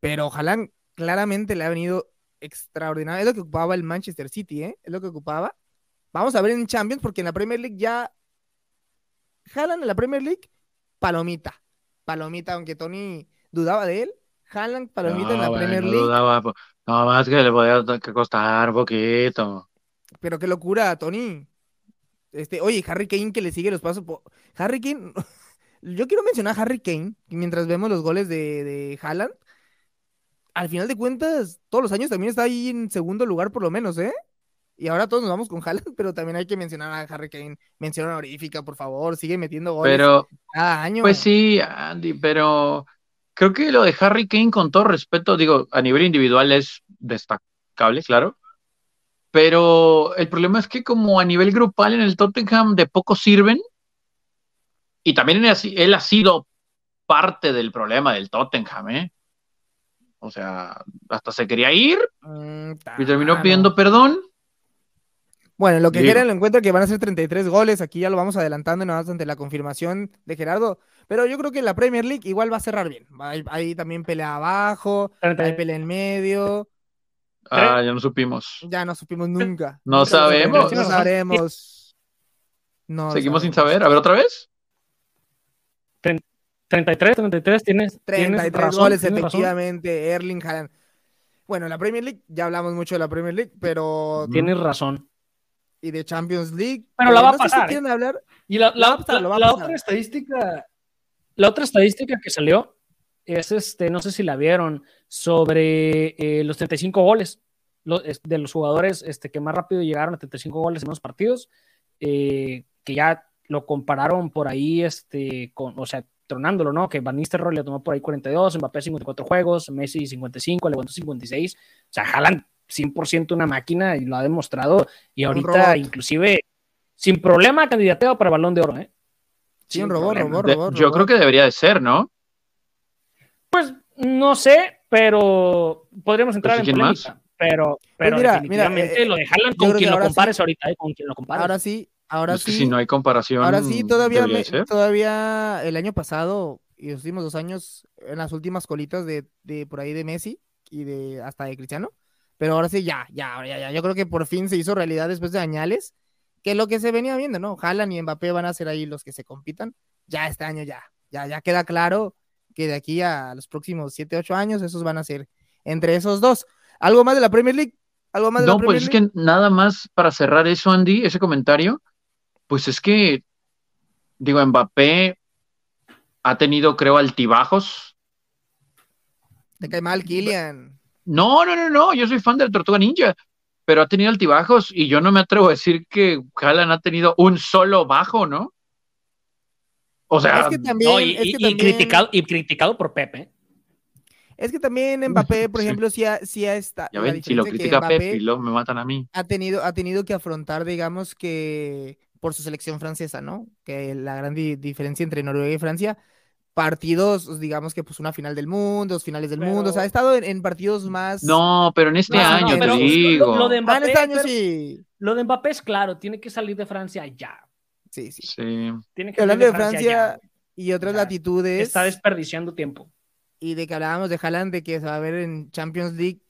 Speaker 1: pero ojalá claramente le ha venido extraordinario. Es lo que ocupaba el Manchester City, ¿eh? Es lo que ocupaba. Vamos a ver en Champions, porque en la Premier League ya. Jalan en la Premier League, palomita. Palomita, aunque Tony dudaba de él. Jalan palomita en la Premier League. Dudaba,
Speaker 3: no más que le podía costar un poquito.
Speaker 1: Pero qué locura, Tony. Este, oye, Harry Kane que le sigue los pasos. Harry Kane, yo quiero mencionar a Harry Kane, mientras vemos los goles de, de Haaland. Al final de cuentas, todos los años también está ahí en segundo lugar, por lo menos, ¿eh? Y ahora todos nos vamos con Haaland, pero también hay que mencionar a Harry Kane. Mención honorífica, por favor, sigue metiendo goles
Speaker 3: pero, cada año. Pues sí, Andy, pero creo que lo de Harry Kane, con todo respeto, digo, a nivel individual es destacable, claro pero el problema es que como a nivel grupal en el Tottenham de poco sirven, y también él ha sido parte del problema del Tottenham, ¿eh? O sea, hasta se quería ir mm, y terminó pidiendo perdón.
Speaker 1: Bueno, lo que quieren lo encuentro que van a ser 33 goles. Aquí ya lo vamos adelantando nada más ante la confirmación de Gerardo. Pero yo creo que la Premier League igual va a cerrar bien. Hay, también pelea abajo, hay pelea en medio.
Speaker 3: Ah, ya no supimos.
Speaker 1: Ya no supimos nunca.
Speaker 3: No sabemos.
Speaker 1: No sabremos.
Speaker 3: Seguimos sin saber. A ver, otra vez.
Speaker 2: 33, 33, tienes.
Speaker 1: 33 goles, efectivamente. Erling Haaland. Bueno, la Premier League, ya hablamos mucho de la Premier League, pero.
Speaker 2: Tienes razón.
Speaker 1: Y de Champions League.
Speaker 2: Pero la va a pasar.
Speaker 1: ¿eh? hablar.
Speaker 2: Y la, otra estadística. La otra estadística que salió es este, no sé si la vieron, sobre eh, los 35 goles de los jugadores este, que más rápido llegaron a 35 goles en los partidos, eh, que ya lo compararon por ahí, este, con, o sea, tronándolo, ¿no? Que Van Nistelrooy le tomó por ahí 42, Mbappé 54 juegos, Messi 55, Lewandowski 56, o sea, jalan 100% una máquina y lo ha demostrado, y ahorita inclusive sin problema candidateo para Balón de Oro, ¿eh?
Speaker 1: Sí, un robot, robot, robot,
Speaker 3: Yo creo que debería de ser, ¿no?
Speaker 2: Pues no sé, pero podríamos entrar en polémica. Pero, pues pero definitivamente eh, lo de Haaland con quien lo compares ahorita, eh, con quien lo compares.
Speaker 1: Ahora sí, ahora sí.
Speaker 3: si no hay comparación.
Speaker 1: Ahora sí, todavía, todavía el año pasado y los últimos dos años, en las últimas colitas de, de por ahí de Messi y de hasta de Cristiano. Pero ahora sí, ya, ya, ya, ya. Yo creo que por fin se hizo realidad después de añales, que lo que se venía viendo, ¿no? Haaland y Mbappé van a ser ahí los que se compitan. Ya este año ya, ya, ya queda claro que de aquí a los próximos 7, 8 años, esos van a ser entre esos dos. ¿Algo más de la Premier League? ¿Algo más de
Speaker 3: no,
Speaker 1: la Premier
Speaker 3: pues es que nada más para cerrar eso, Andy, ese comentario, pues es que, digo, Mbappé ha tenido, creo, altibajos.
Speaker 1: Te cae mal, Kylian.
Speaker 3: No, no, no, no, yo soy fan de la Tortuga Ninja, pero ha tenido altibajos y yo no me atrevo a decir que Haaland ha tenido un solo bajo, ¿no? O sea,
Speaker 1: es que también,
Speaker 2: y, criticado, y criticado por Pepe.
Speaker 1: Es que también Mbappé, por ejemplo, sí ha, sí ha estado.
Speaker 3: Ya ven, si lo critica Pepe y lo me matan a mí.
Speaker 1: Ha tenido, ha tenido que afrontar, digamos que por su selección francesa, ¿no? Que la gran diferencia entre Noruega y Francia, partidos, digamos que pues una final del mundo, dos finales del mundo, o sea, ha estado en, partidos más...
Speaker 3: No, pero en este año, te digo.
Speaker 2: Lo, de Mbappé, ah, en este año sí. Lo de Mbappé es claro, tiene que salir de Francia ya.
Speaker 1: Sí, sí.
Speaker 3: sí.
Speaker 1: Tiene que Hablando de Francia, y otras latitudes...
Speaker 2: Está desperdiciando tiempo.
Speaker 1: Y de que hablábamos de Haaland, de que se va a ver en Champions League,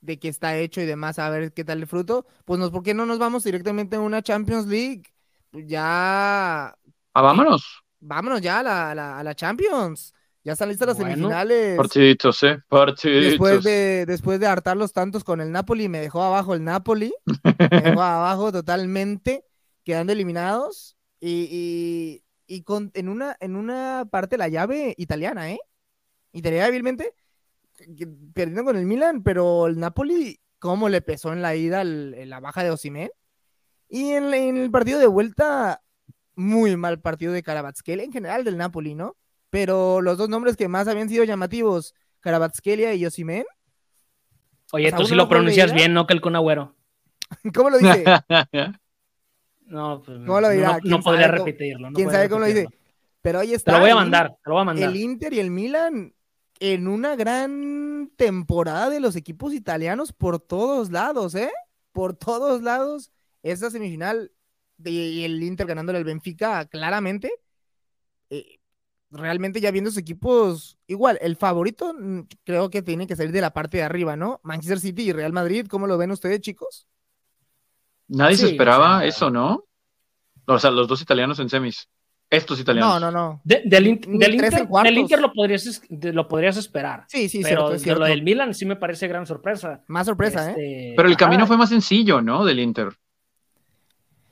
Speaker 1: de que está hecho y demás, a ver qué tal el fruto, pues nos, ¿por qué no nos vamos directamente a una Champions League? Ya...
Speaker 3: Ah, vámonos
Speaker 1: vámonos ya a la, a la, Champions. Ya están listas las semifinales.
Speaker 3: Partiditos, eh. Partiditos.
Speaker 1: Después de, después de hartar los tantos con el Napoli, me dejó abajo el Napoli. me dejó abajo totalmente, quedando eliminados. Y, y, con, en, una, en una parte la llave italiana, ¿eh? Italiana hábilmente, perdiendo con el Milan, pero el Napoli, ¿cómo le pesó en la ida la baja de Osimhen? Y en, en, el partido de vuelta, muy mal partido de Karabatskelia, en general del Napoli, ¿no? Pero los dos nombres que más habían sido llamativos, Karabatskelia y Yosimen.
Speaker 2: Oye, tú sí lo pronuncias bien, ¿no? Que el Kun
Speaker 1: ¿Cómo lo dice?
Speaker 2: no, pues
Speaker 1: ¿Cómo lo dirá?
Speaker 2: No, podría repetirlo.
Speaker 1: ¿Quién sabe cómo lo dice? Pero ahí está.
Speaker 2: Te lo voy a mandar, te lo voy a mandar.
Speaker 1: El Inter y el Milan en una gran temporada de los equipos italianos por todos lados, ¿eh? Por todos lados. Esa semifinal y el Inter ganándole al Benfica claramente. Eh, realmente ya viendo sus equipos, igual, el favorito mm, creo que tiene que salir de la parte de arriba, ¿no? Manchester City y Real Madrid, ¿cómo lo ven ustedes, chicos?
Speaker 3: Nadie se esperaba eso, ¿no? O sea, los dos italianos en semis. Estos italianos.
Speaker 1: No, no, no.
Speaker 2: del, Inter, lo podrías, lo podrías esperar.
Speaker 1: Sí, sí,
Speaker 2: pero lo del Milan sí me parece gran sorpresa.
Speaker 1: Más sorpresa, ¿eh?
Speaker 2: Este,
Speaker 3: pero el camino fue más sencillo, ¿no? Del Inter.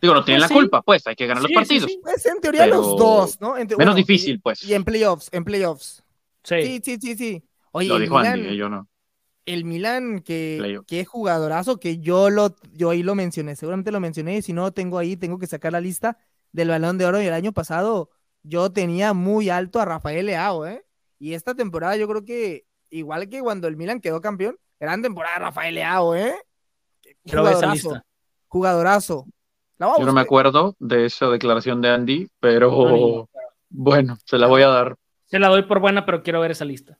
Speaker 3: Digo, no tienen pues la culpa, pues, hay que ganar los partidos.
Speaker 1: Pues en teoría los dos, ¿no?
Speaker 3: menos difícil, pues.
Speaker 1: Y en playoffs, en playoffs.
Speaker 2: Sí,
Speaker 1: sí, sí, sí. Oye,
Speaker 3: lo dijo Andy, eh, yo no.
Speaker 1: El Milan, que, que jugadorazo, que yo lo, yo ahí lo mencioné, seguramente lo mencioné, y si no tengo ahí, tengo que sacar la lista del balón de oro y el año pasado yo tenía muy alto a Rafael Leao, ¿eh? Y esta temporada yo creo que, igual que cuando el Milan quedó campeón, gran temporada Rafael Leao, ¿eh?
Speaker 2: Jugadorazo.
Speaker 1: Jugadorazo.
Speaker 3: Yo no me acuerdo de esa declaración de Andy, pero bueno, se la voy a dar.
Speaker 2: Se la doy por buena, pero quiero ver esa lista.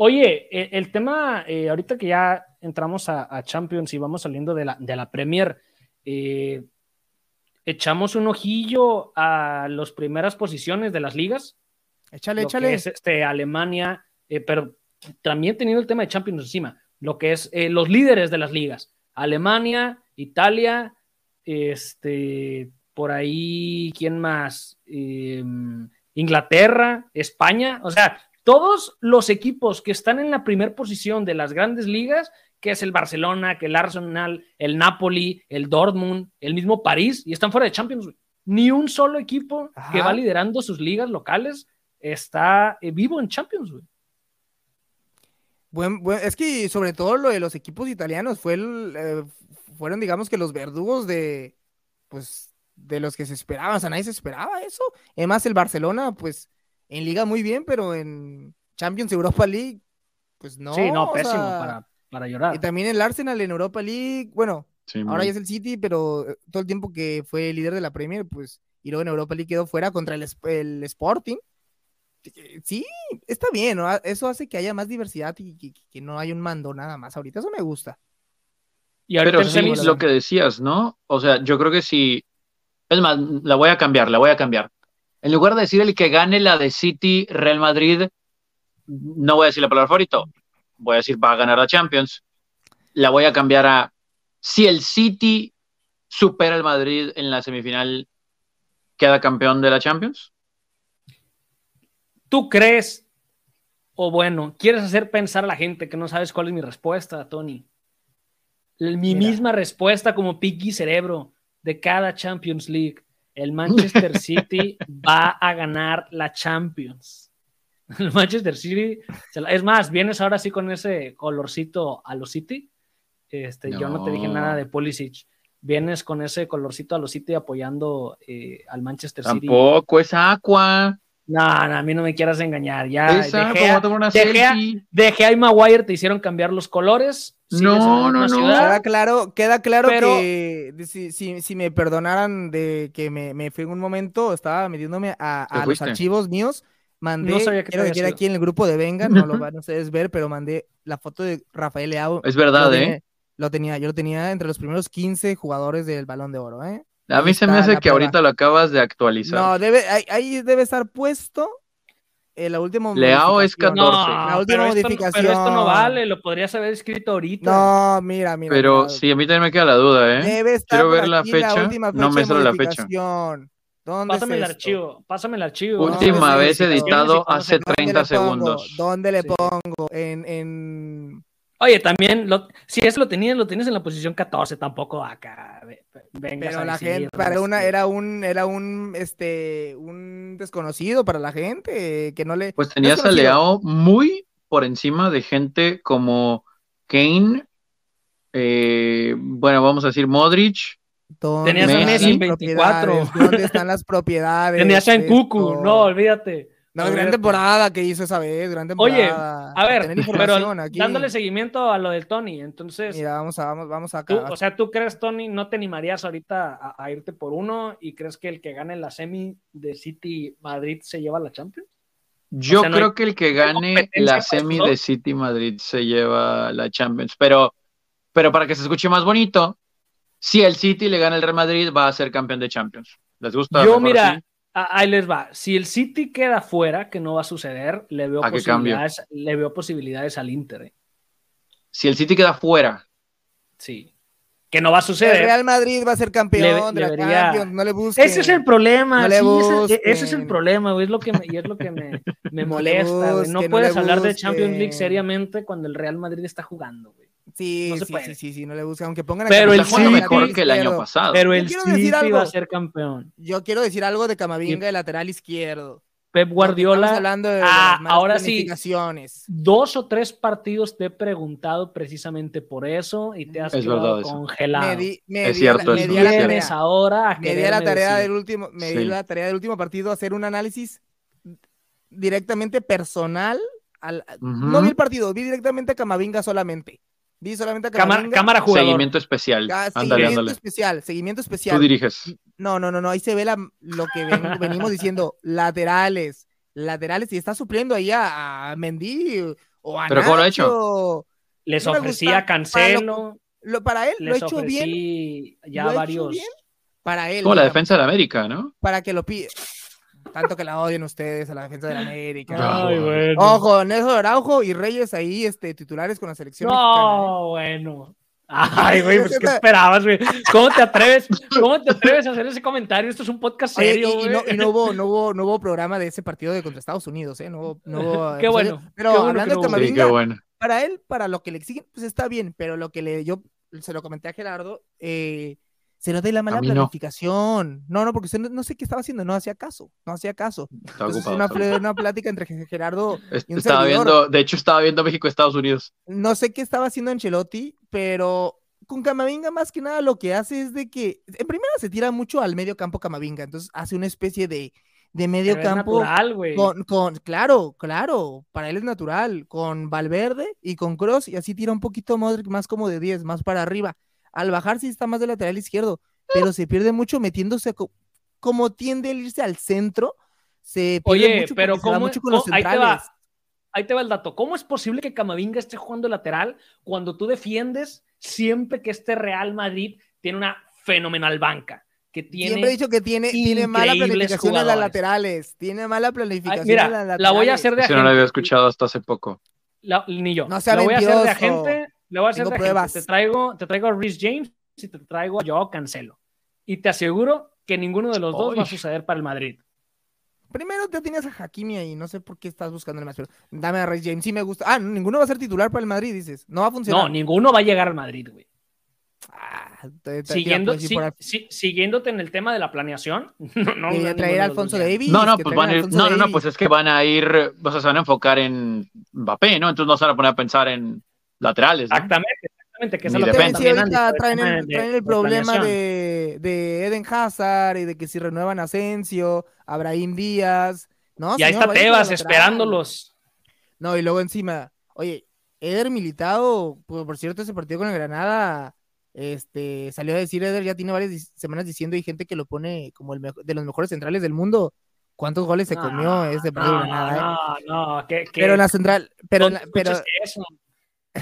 Speaker 2: Oye, e, el, tema, eh, ahorita que ya entramos a, Champions y vamos saliendo de la, de la Premier, eh, echamos un ojillo a las primeras posiciones de las ligas.
Speaker 1: Échale, échale.
Speaker 2: es este, Alemania, eh, pero también teniendo el tema de Champions encima, lo que es los líderes de las ligas. Alemania, Italia, este, por ahí, ¿quién más? Em, Inglaterra, España, o sea, todos los equipos que están en la primera posición de las grandes ligas, que es el Barcelona, que el Arsenal, el Napoli, el Dortmund, el mismo París, y están fuera de Champions. Ni un solo equipo que va liderando sus ligas locales está eh, vivo en Champions.
Speaker 1: es que sobre todo lo de los equipos italianos fue el, eh, fueron, digamos que los verdugos de, pues, de los que se esperaban. O sea, nadie se esperaba eso. Además, el Barcelona, pues, en Liga muy bien, pero en Champions Europa League, pues no.
Speaker 2: Sí, no, pésimo para, llorar.
Speaker 1: Y también el Arsenal en Europa League, bueno, ahora ya es el City, pero eh, todo el tiempo que fue líder de la Premier, pues, y luego en Europa League quedó fuera contra el, el Sporting. Sí, está bien, ¿no? eso hace que haya más diversidad y que, que no haya un mando nada más. Ahorita eso me gusta.
Speaker 3: Pero sí, lo que decías, ¿no? O sea, yo creo que si. Es más, la voy a cambiar, la voy a cambiar. En lugar de decir el que gane la de City, Real Madrid, no voy a decir la palabra favorito. Voy a decir va a ganar la Champions. La voy a cambiar a si el City supera al Madrid en la semifinal, ¿queda campeón de la Champions?
Speaker 2: ¿Tú crees, o bueno, quieres hacer pensar a la gente que no sabes cuál es mi respuesta, Tony? Mi misma respuesta como piqui cerebro de cada Champions League. El Manchester City va a ganar la Champions. El Manchester City, es más, vienes ahora sí con ese colorcito a los City. Este, Yo no te dije nada de Pulisic. vienes con ese colorcito a los City apoyando eh, al Manchester
Speaker 3: City. Tampoco es Aqua.
Speaker 2: No, no, a mí no me quieras engañar. Ya dejé, a Maguire, te hicieron cambiar los colores.
Speaker 3: No, no, no.
Speaker 1: Queda claro, queda claro que si, si, me perdonaran de que me, me fui en un momento, estaba metiéndome a, los archivos míos. Mandé, no sabía que quiero decir aquí en el grupo de Venga, no lo van a ustedes ver, pero mandé la foto de Rafael Leao.
Speaker 3: Es verdad, ¿eh?
Speaker 1: lo tenía, yo lo tenía entre los primeros 15 jugadores del Balón de Oro, ¿eh?
Speaker 3: A mí se me hace que ahorita lo acabas de actualizar.
Speaker 1: No, debe, ahí, debe estar puesto eh, la última
Speaker 3: Leao es 14.
Speaker 1: la última modificación.
Speaker 2: pero esto no vale, lo podrías haber escrito ahorita.
Speaker 1: No, mira, mira.
Speaker 3: Pero sí, a mí también me queda la duda, ¿eh? Debe estar Quiero ver la fecha. no me sale la fecha.
Speaker 2: ¿Dónde pásame el archivo, pásame el archivo.
Speaker 3: Última vez editado hace 30 segundos.
Speaker 1: ¿Dónde le pongo? En, en
Speaker 2: Oye, también, si eso lo tenías, lo tienes en la posición 14, tampoco acá.
Speaker 1: Venga, Pero la gente, para una, era un, era un, este, un desconocido para la gente, que no le.
Speaker 3: Pues tenías a Leao muy por encima de gente como Kane, eh, bueno, vamos a decir Modric.
Speaker 2: Tenías a Messi 24.
Speaker 1: ¿Dónde están las propiedades?
Speaker 2: Tenías a Nkuku, no, olvídate.
Speaker 1: No, gran temporada que hizo esa vez, gran temporada.
Speaker 2: Oye, a ver, pero dándole seguimiento a lo del Tony, entonces.
Speaker 1: Mira, vamos a, vamos, vamos a
Speaker 2: o sea, ¿tú crees, Tony, no te animarías ahorita a, irte por uno y crees que el que gane la semi de City Madrid se lleva la Champions?
Speaker 3: Yo creo que el que gane la semi de City Madrid se lleva la Champions, pero, pero para que se escuche más bonito, si el City le gana el Real Madrid, va a ser campeón de Champions. ¿Les gusta?
Speaker 2: Yo, mira, Ahí les va. Si el City queda fuera, que no va a suceder, le veo, posibilidades, le veo posibilidades al Inter. ¿eh?
Speaker 3: Si el City queda fuera.
Speaker 2: Sí. Que no va a suceder. El
Speaker 1: Real Madrid va a ser campeón de la Champions, no le busquen.
Speaker 2: Ese es el problema. No ese, es el problema, güey. Es lo que me, y es lo que me, me molesta, güey. No, puedes hablar de Champions League seriamente cuando el Real Madrid está jugando, güey.
Speaker 1: Sí, sí, sí, sí, sí, no le buscan, aunque pongan
Speaker 2: Pero el City
Speaker 3: mejor que el año pasado.
Speaker 2: Pero el City va a ser campeón.
Speaker 1: Yo quiero decir algo de Camavinga de lateral izquierdo.
Speaker 2: Pep Guardiola.
Speaker 1: hablando de
Speaker 2: ah, ahora sí. Dos o tres partidos te he preguntado precisamente por eso y te has quedado congelado.
Speaker 3: es cierto,
Speaker 1: me,
Speaker 3: me
Speaker 2: ahora
Speaker 1: me di la tarea del último, me di la tarea del último partido hacer un análisis directamente personal. Al, No vi el partido, vi directamente a Camavinga solamente. Vi solamente a
Speaker 2: cámara, cámara jugador.
Speaker 3: Seguimiento especial.
Speaker 1: seguimiento especial, seguimiento especial.
Speaker 3: Tú diriges.
Speaker 1: No, no, no, no, ahí se ve lo que venimos diciendo, laterales, laterales, y está supliendo ahí a, Mendy o a
Speaker 3: ¿Pero cómo lo ha hecho?
Speaker 2: Les ofrecía Cancelo.
Speaker 1: Lo, para él, lo ha hecho bien.
Speaker 2: Ya varios.
Speaker 1: para él.
Speaker 3: Como la defensa de América, ¿no?
Speaker 1: Para que lo pide. Tanto que la odian ustedes a la defensa de la América.
Speaker 2: Ay, bueno.
Speaker 1: Ojo, Nelson Araujo y Reyes ahí, este, titulares con la selección.
Speaker 2: No, ¿eh? bueno. Ay, güey, pues ¿qué esperabas, güey? ¿Cómo te atreves? ¿Cómo te atreves a hacer ese comentario? Esto es un podcast serio,
Speaker 1: güey. y, no, hubo, no, hubo, no hubo programa de ese partido de contra Estados Unidos, ¿eh? No, no
Speaker 2: qué bueno.
Speaker 1: Pero hablando de Camavinga,
Speaker 3: bueno.
Speaker 1: para él, para lo que le exigen, pues está bien, pero lo que le, yo se lo comenté a Gerardo, eh, se lo de la mala planificación. No. no, porque usted no, sé qué estaba haciendo, no hacía caso, no hacía caso. una, una, plática entre Gerardo
Speaker 3: y un estaba viendo, de hecho estaba viendo México-Estados Unidos.
Speaker 1: No sé qué estaba haciendo Ancelotti, pero con Camavinga más que nada lo que hace es de que, en primera se tira mucho al medio campo Camavinga, entonces hace una especie de, de medio campo
Speaker 2: natural,
Speaker 1: con, con, claro, claro, para él es natural, con Valverde y con Cross y así tira un poquito más como de 10, más para arriba al bajar sí está más de lateral izquierdo, pero se pierde mucho metiéndose como tiende a irse al centro. Se pierde
Speaker 2: Oye,
Speaker 1: mucho
Speaker 2: pero como, mucho con los centrales. Ahí te, va, el dato. ¿Cómo es posible que Camavinga esté jugando lateral cuando tú defiendes siempre que este Real Madrid tiene una fenomenal banca? Que tiene
Speaker 1: Siempre he dicho que tiene, tiene mala planificación en las laterales. Tiene mala planificación
Speaker 2: mira,
Speaker 1: en las laterales.
Speaker 2: La voy a hacer de agente.
Speaker 3: no la había escuchado hasta hace poco.
Speaker 2: ni yo.
Speaker 1: No sea
Speaker 2: la
Speaker 1: voy
Speaker 2: a hacer de agente le voy a hacer
Speaker 1: pruebas.
Speaker 2: Te traigo, te traigo a Rhys James y te traigo a Joao Cancelo. Y te aseguro que ninguno de los dos va a suceder para el Madrid.
Speaker 1: Primero te tienes a Hakimi ahí, no sé por qué estás buscando el más, dame a Rhys James, sí me gusta. Ah, ninguno va a ser titular para el Madrid, dices. No va a funcionar.
Speaker 2: No, ninguno va a llegar al Madrid, güey.
Speaker 1: Ah,
Speaker 2: Siguiendo, siguiéndote en el tema de la planeación, no,
Speaker 1: no, traer a Alfonso Davis.
Speaker 3: No, no, pues van a ir, no, no, no, pues es que van a ir, o sea, se van a enfocar en Mbappé, ¿no? Entonces no se van a poner a pensar en laterales.
Speaker 2: Exactamente, Exactamente, que se lo
Speaker 1: traen, el, traen el problema de, de, Eden Hazard y de que si renuevan Asensio, Abraham Díaz. No,
Speaker 2: y ahí está Tebas esperándolos.
Speaker 1: No, y luego encima, oye, Eder Militado, por, cierto, ese partido con el Granada, este, salió a decir, Eder ya tiene varias semanas diciendo, y gente que lo pone como el de los mejores centrales del mundo. ¿Cuántos goles se comió ese partido
Speaker 2: no, Granada? Eh? No, no, ¿qué,
Speaker 1: Pero en la central, pero, pero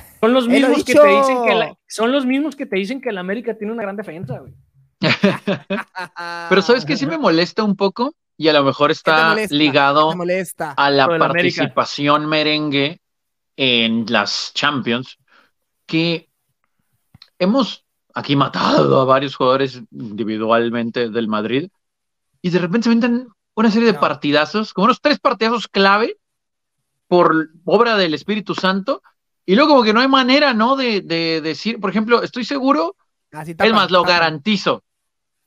Speaker 2: son los mismos que te dicen que la, son los mismos que te dicen que el América tiene una gran defensa, güey.
Speaker 3: pero sabes que sí me molesta un poco y a lo mejor está ligado a la participación merengue en las Champions, que hemos aquí matado a varios jugadores individualmente del Madrid y de repente se inventan una serie de partidazos, como unos tres partidazos clave por obra del Espíritu Santo y luego como que no hay manera, ¿no? De, decir, por ejemplo, estoy seguro, es más, lo garantizo.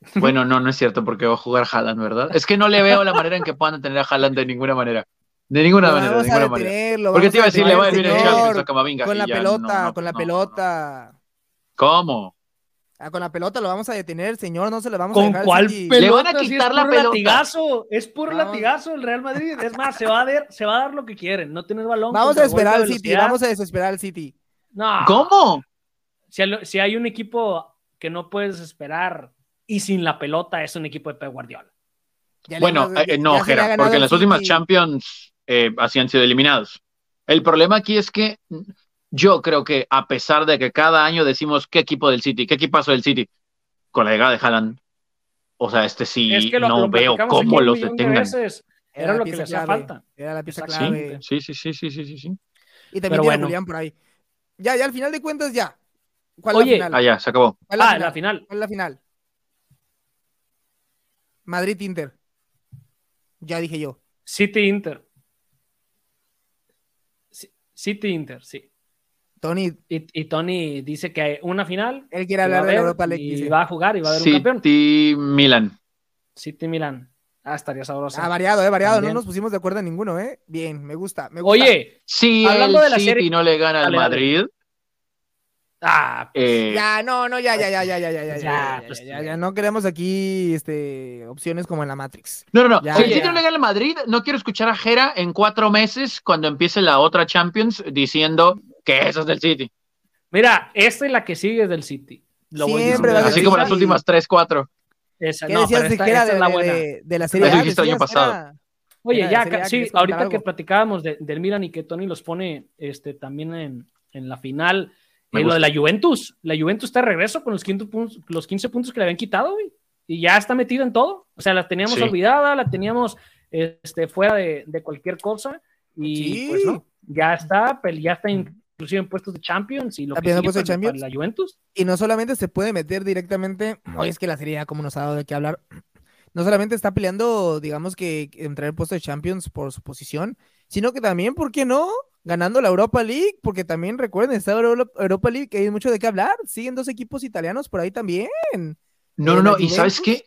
Speaker 3: Bueno, no, no es cierto porque va a jugar Haaland, ¿verdad? Es que no le veo la manera en que puedan tener a Haaland de ninguna manera. De ninguna manera, de ninguna manera. Porque te iba a decir, le va a decir el
Speaker 1: Camavinga. Con la pelota, con la pelota.
Speaker 3: ¿Cómo?
Speaker 1: Ah, con la pelota lo vamos a detener, señor, no se lo vamos
Speaker 2: a
Speaker 1: dejar. ¿Con
Speaker 2: cuál pelota? Le van a quitar la pelota. Latigazo, es por latigazo el Real Madrid. Es más, se va, a dar, se va a dar lo que quieren. No tienes balón.
Speaker 1: Vamos a esperar al City, vamos a desesperar al City.
Speaker 2: No.
Speaker 3: ¿Cómo?
Speaker 2: Si, si hay un equipo que no puedes esperar y sin la pelota es un equipo de Pep Guardiola.
Speaker 3: bueno, eh, no, Gera, porque en las últimas Champions eh, así han sido eliminados. El problema aquí es que yo creo que a pesar de que cada año decimos qué equipo del City, qué equipazo del City, con la llegada de Haaland, o sea, este sí no veo cómo los detengan.
Speaker 2: era, lo que le hacía falta.
Speaker 1: Era la pieza clave.
Speaker 3: Sí, sí, sí, sí, sí, sí, sí.
Speaker 1: Y también tiene Julián por ahí. Ya, ya, al final de cuentas, ya.
Speaker 2: ¿Cuál es la
Speaker 3: final? Ah, ya, se acabó.
Speaker 2: ¿Cuál ah, la final?
Speaker 1: ¿Cuál es la final? Madrid-Inter. Ya dije yo.
Speaker 2: City-Inter. City-Inter, sí.
Speaker 1: Tony.
Speaker 2: Y, Tony dice que hay una final.
Speaker 1: Él quiere hablar de Europa League.
Speaker 2: Y va a jugar y va a haber un campeón.
Speaker 3: City-Milan.
Speaker 2: City-Milan. Ah, estaría sabroso.
Speaker 1: Ah, variado, eh, variado. No nos pusimos de acuerdo en ninguno, eh. Bien, me gusta, me gusta.
Speaker 2: Oye,
Speaker 3: si hablando de la City serie... no le gana al Madrid.
Speaker 2: Ah,
Speaker 1: pues, eh, ya, no, no, ya, ya, ya, ya, ya, ya, ya, ya, pues, ya, ya, no queremos aquí este, opciones como en la Matrix.
Speaker 3: No, no, no. si el City no le gana al Madrid, no quiero escuchar a Jera en cuatro meses cuando empiece la otra Champions diciendo que eso es del City.
Speaker 2: Mira, esta es la que sigue del City.
Speaker 3: Lo Siempre Así como las últimas tres, cuatro.
Speaker 1: Esa, ¿Qué no, decías de, esta, esta es la buena. De, de la serie
Speaker 3: A? el año pasado.
Speaker 2: Oye, ya, sí, ahorita que platicábamos del Milan y que Tony los pone este, también en, en la final y lo de la Juventus. La Juventus está de regreso con los 15 puntos, los 15 puntos que le habían quitado, güey. Y ya está metido en todo. O sea, la teníamos olvidada, la teníamos este, fuera de, de cualquier cosa. Y pues no, ya está, ya está inclusive en puestos de Champions y lo que sigue para, la Juventus.
Speaker 1: Y no solamente se puede meter directamente, hoy es que la serie como nos ha dado de qué hablar, no solamente está peleando, digamos que entrar en puesto de Champions por su posición, sino que también, ¿por qué no? ganando la Europa League, porque también recuerden, está Europa League, que hay mucho de qué hablar. Siguen dos equipos italianos por ahí también.
Speaker 3: No, no, no, y ¿sabes qué?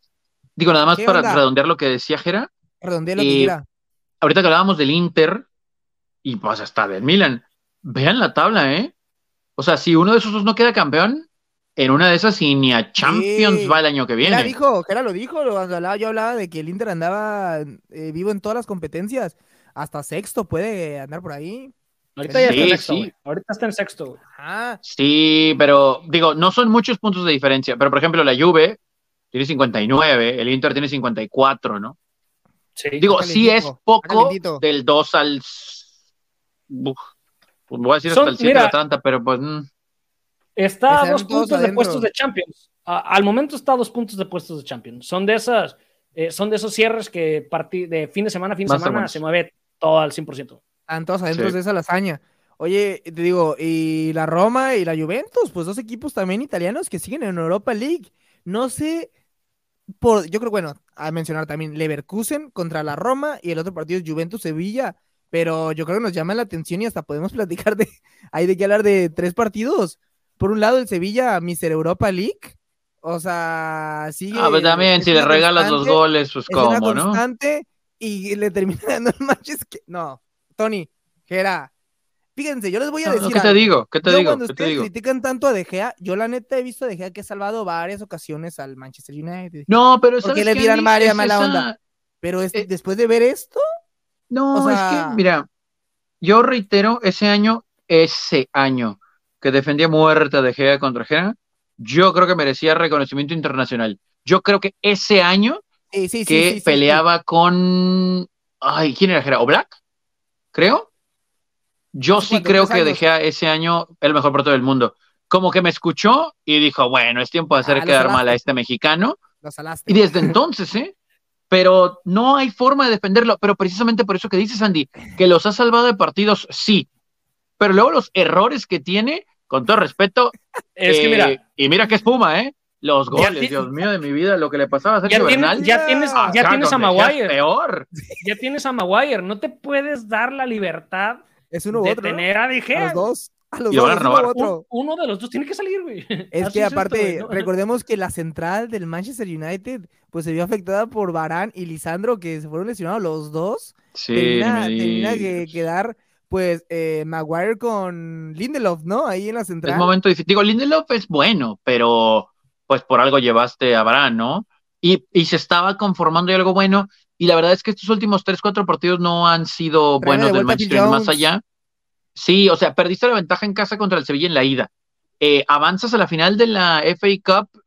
Speaker 3: Digo, nada más para redondear lo que decía Jera.
Speaker 1: Redondear lo que eh,
Speaker 3: Ahorita que hablábamos del Inter y pues hasta del Milan, vean la tabla, ¿eh? O sea, si uno de esos dos no queda campeón, en una de esas y ni a Champions va el año que viene.
Speaker 1: Jera dijo, Jera lo dijo, yo hablaba de que el Inter andaba eh, vivo en todas las competencias, hasta sexto puede andar por ahí.
Speaker 2: Ahorita ya está en sexto. Ahorita está en sexto.
Speaker 3: Sí, pero digo, no son muchos puntos de diferencia. Pero por ejemplo, la Juve tiene 59, el Inter tiene 54, ¿no? Sí. Digo, sí es poco del 2 al. Uf, pues voy a decir hasta el 7 de Atlanta, pero pues. Mm.
Speaker 2: Está a dos puntos de puestos de Champions. al momento está a dos puntos de puestos de Champions. Son de esas. Eh, son de esos cierres que de fin de semana a fin de semana se mueve todo al 100%.
Speaker 1: Están todos adentro de esa lasaña. Oye, te digo, y la Roma y la Juventus, pues dos equipos también italianos que siguen en Europa League. No sé, por, yo creo, bueno, a mencionar también Leverkusen contra la Roma y el otro partido es Juventus-Sevilla, pero yo creo que nos llama la atención y hasta podemos platicar de, hay de qué hablar de tres partidos. Por un lado, el Sevilla, Mister Europa League, o sea, sigue.
Speaker 3: Ah, pues también, si le regalas los goles, pues cómo,
Speaker 1: ¿no? Y le termina dando el match, que no, Tony, que era Fíjense, yo les voy a decir.
Speaker 3: ¿Qué te digo? ¿Qué te digo?
Speaker 1: Cuando ustedes critican tanto a De Gea, yo la neta he visto a De Gea que ha salvado varias ocasiones al Manchester United.
Speaker 3: No, pero
Speaker 1: Porque le tiran María mala onda. Pero eh, después de ver esto.
Speaker 3: No, es que, mira, yo reitero, ese año, ese año que defendía muerte a De Gea contra Gea, yo creo que merecía reconocimiento internacional. Yo creo que ese año que peleaba con. Ay, ¿quién era Gea? ¿O Black? Creo yo sí creo que dejé ese año el mejor portero del mundo. Como que me escuchó y dijo, bueno, es tiempo de hacer ah, quedar mal a este mexicano. Y desde entonces, ¿eh? Pero no hay forma de defenderlo. Pero precisamente por eso que dice Sandy, que los ha salvado de partidos, sí. Pero luego los errores que tiene, con todo respeto.
Speaker 2: Es que mira.
Speaker 3: Eh, y mira que espuma, ¿eh? Los goles, Dios mío de mi vida, lo que le pasaba a Sergio
Speaker 2: ya
Speaker 3: Bernal.
Speaker 2: ya tienes, ya tienes a Maguire.
Speaker 3: Peor.
Speaker 2: Ya tienes a Maguire. No te puedes dar la libertad
Speaker 1: es uno u otro.
Speaker 2: Tener a, a
Speaker 1: los dos. A los
Speaker 2: dos, uno, de los dos tiene que salir, güey.
Speaker 1: Es que aparte, recordemos que la central del Manchester United, pues se vio afectada por Barán y Lisandro, que se fueron lesionados los dos.
Speaker 3: Sí.
Speaker 1: Tenía, que quedar, pues, eh, Maguire con Lindelof, ¿no? Ahí en la central.
Speaker 3: Es momento difícil. Digo, Lindelof es bueno, pero pues por algo llevaste a Barán, ¿no? Y, y se estaba conformando y algo bueno y la verdad es que estos últimos tres, cuatro partidos no han sido buenos del Manchester más allá. Sí, o sea, perdiste la ventaja en casa contra el Sevilla en la ida. Eh, avanzas a la final de la FA Cup,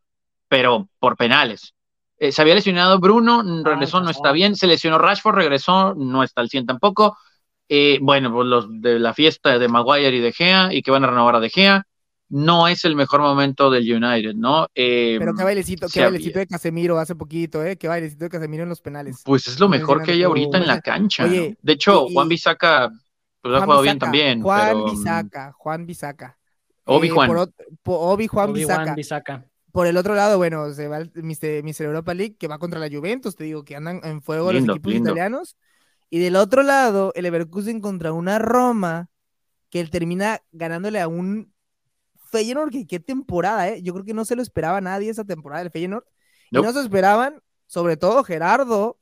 Speaker 3: pero por penales. Eh, se había lesionado Bruno, regresó, no está bien. Se lesionó Rashford, regresó, no está al 100 tampoco. Eh, bueno, pues los de la fiesta de Maguire y De Gea, y que van a renovar a De Gea no es el mejor momento del United, ¿no?
Speaker 1: Pero qué bailecito, qué bailecito de Casemiro hace poquito, ¿eh? Qué bailecito de Casemiro en los penales.
Speaker 3: Pues es lo mejor que hay ahorita en la cancha. de hecho, Juan Bisaca pues, ha jugado bien también.
Speaker 1: Juan mm, Bisaca, Juan Bisaca.
Speaker 3: Obi eh, Juan.
Speaker 1: Obi Juan Bisaca. Por el otro lado, bueno, se va el Mr. Europa League que va contra la Juventus, te digo, que andan en fuego los equipos italianos. Y del otro lado, el Leverkusen contra una Roma que él termina ganándole a un Feyenoord, que qué temporada, ¿eh? Yo creo que no se lo esperaba nadie esa temporada del Feyenoord. Y no se esperaban, sobre todo Gerardo,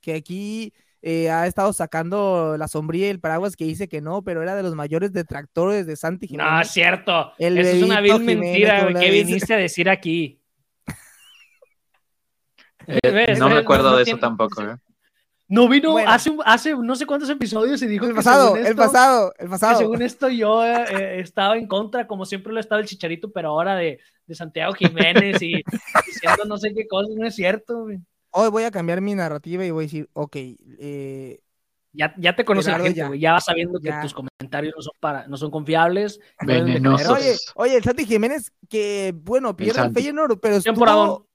Speaker 1: que aquí eh, ha estado sacando la sombría y el paraguas que dice que no, pero era de los mayores detractores de Santi
Speaker 2: Jiménez. No, es cierto. Eso es una vil mentira que viniste a decir aquí.
Speaker 3: Eh, no me acuerdo de eso tampoco. ¿eh?
Speaker 2: No vino hace, hace no sé cuántos episodios y dijo
Speaker 1: el pasado, el pasado, el pasado.
Speaker 2: según esto yo eh, eh, estaba en contra, como siempre lo estaba el Chicharito, pero ahora de, de Santiago Jiménez y diciendo no sé qué cosas, no es cierto.
Speaker 1: Hoy voy a cambiar mi narrativa y voy a decir, ok, eh,
Speaker 2: ya, ya, te conoce la gente, güey. Ya, vas sabiendo que tus comentarios no son, para, no son confiables.
Speaker 3: Oye,
Speaker 1: oye, el Santi Jiménez, que bueno, pierde el, Feyenoord, pero estuvo,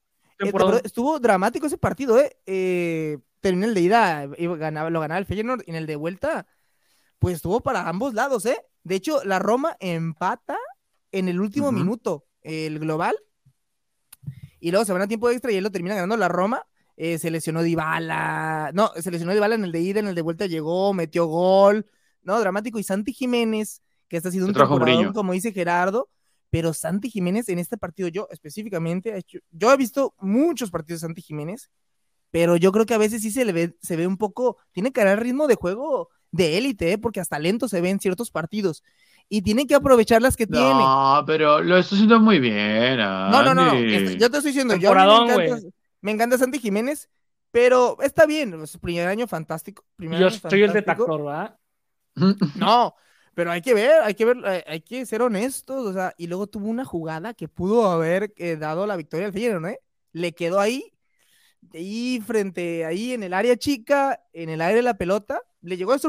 Speaker 1: estuvo dramático ese partido, ¿eh? eh el de ida ganaba, lo ganaba el Feyenoord y en el de vuelta, pues estuvo para ambos lados, ¿eh? De hecho, la Roma empata en el último minuto el global y luego se van a tiempo extra y él lo termina ganando la Roma. Eh, se lesionó Dybala, no, se lesionó Dybala en el de ida, en el de vuelta llegó, metió gol, no, dramático. Y Santi Jiménez, que está siendo un temporador, como dice Gerardo, pero Santi Jiménez en este partido, yo específicamente, yo he visto muchos partidos de Santi Jiménez pero yo creo que a veces sí se le ve, se ve un poco, tiene que dar ritmo de juego de élite, ¿eh? porque hasta lento se ve en ciertos partidos. Y tiene que aprovechar las que tiene.
Speaker 3: No, pero lo está haciendo muy bien.
Speaker 1: No, no, no, yo te estoy diciendo, yo me encanta, Santi Jiménez, pero está bien, su primer año fantástico.
Speaker 2: yo soy el detractor, ¿verdad?
Speaker 1: No, pero hay que ver, hay que ver, eh, hay que ser honestos, o sea, y luego tuvo una jugada que pudo haber eh, dado la victoria al Feyenoord, ¿eh? Le quedó ahí ahí frente, ahí en el área chica, en el aire de la pelota, le llegó de,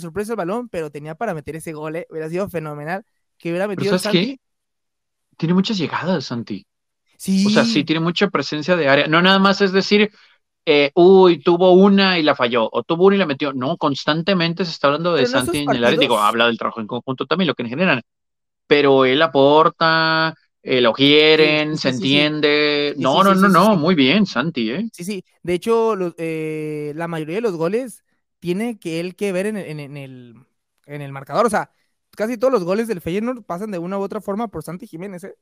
Speaker 1: sorpresa el balón, pero tenía para meter ese gol, ¿eh? hubiera sido fenomenal que hubiera metido
Speaker 3: Santi. Tiene muchas llegadas, Santi. Sí. O sea, sí, tiene mucha presencia de área. No nada más es decir, eh, uy, tuvo una y la falló, o tuvo una y la metió. No, constantemente se está hablando de Santi en el área. Digo, habla del trabajo en conjunto también, lo que generan. Pero él aporta, eh, lo quieren, se entiende. no, no, no, no, muy bien, Santi, ¿eh?
Speaker 1: Sí, sí. De hecho, eh, la mayoría de los goles tiene que él que ver en, el, en el marcador. O sea, casi todos los goles del Feyenoord pasan de una u otra forma por Santi Jiménez, ¿eh?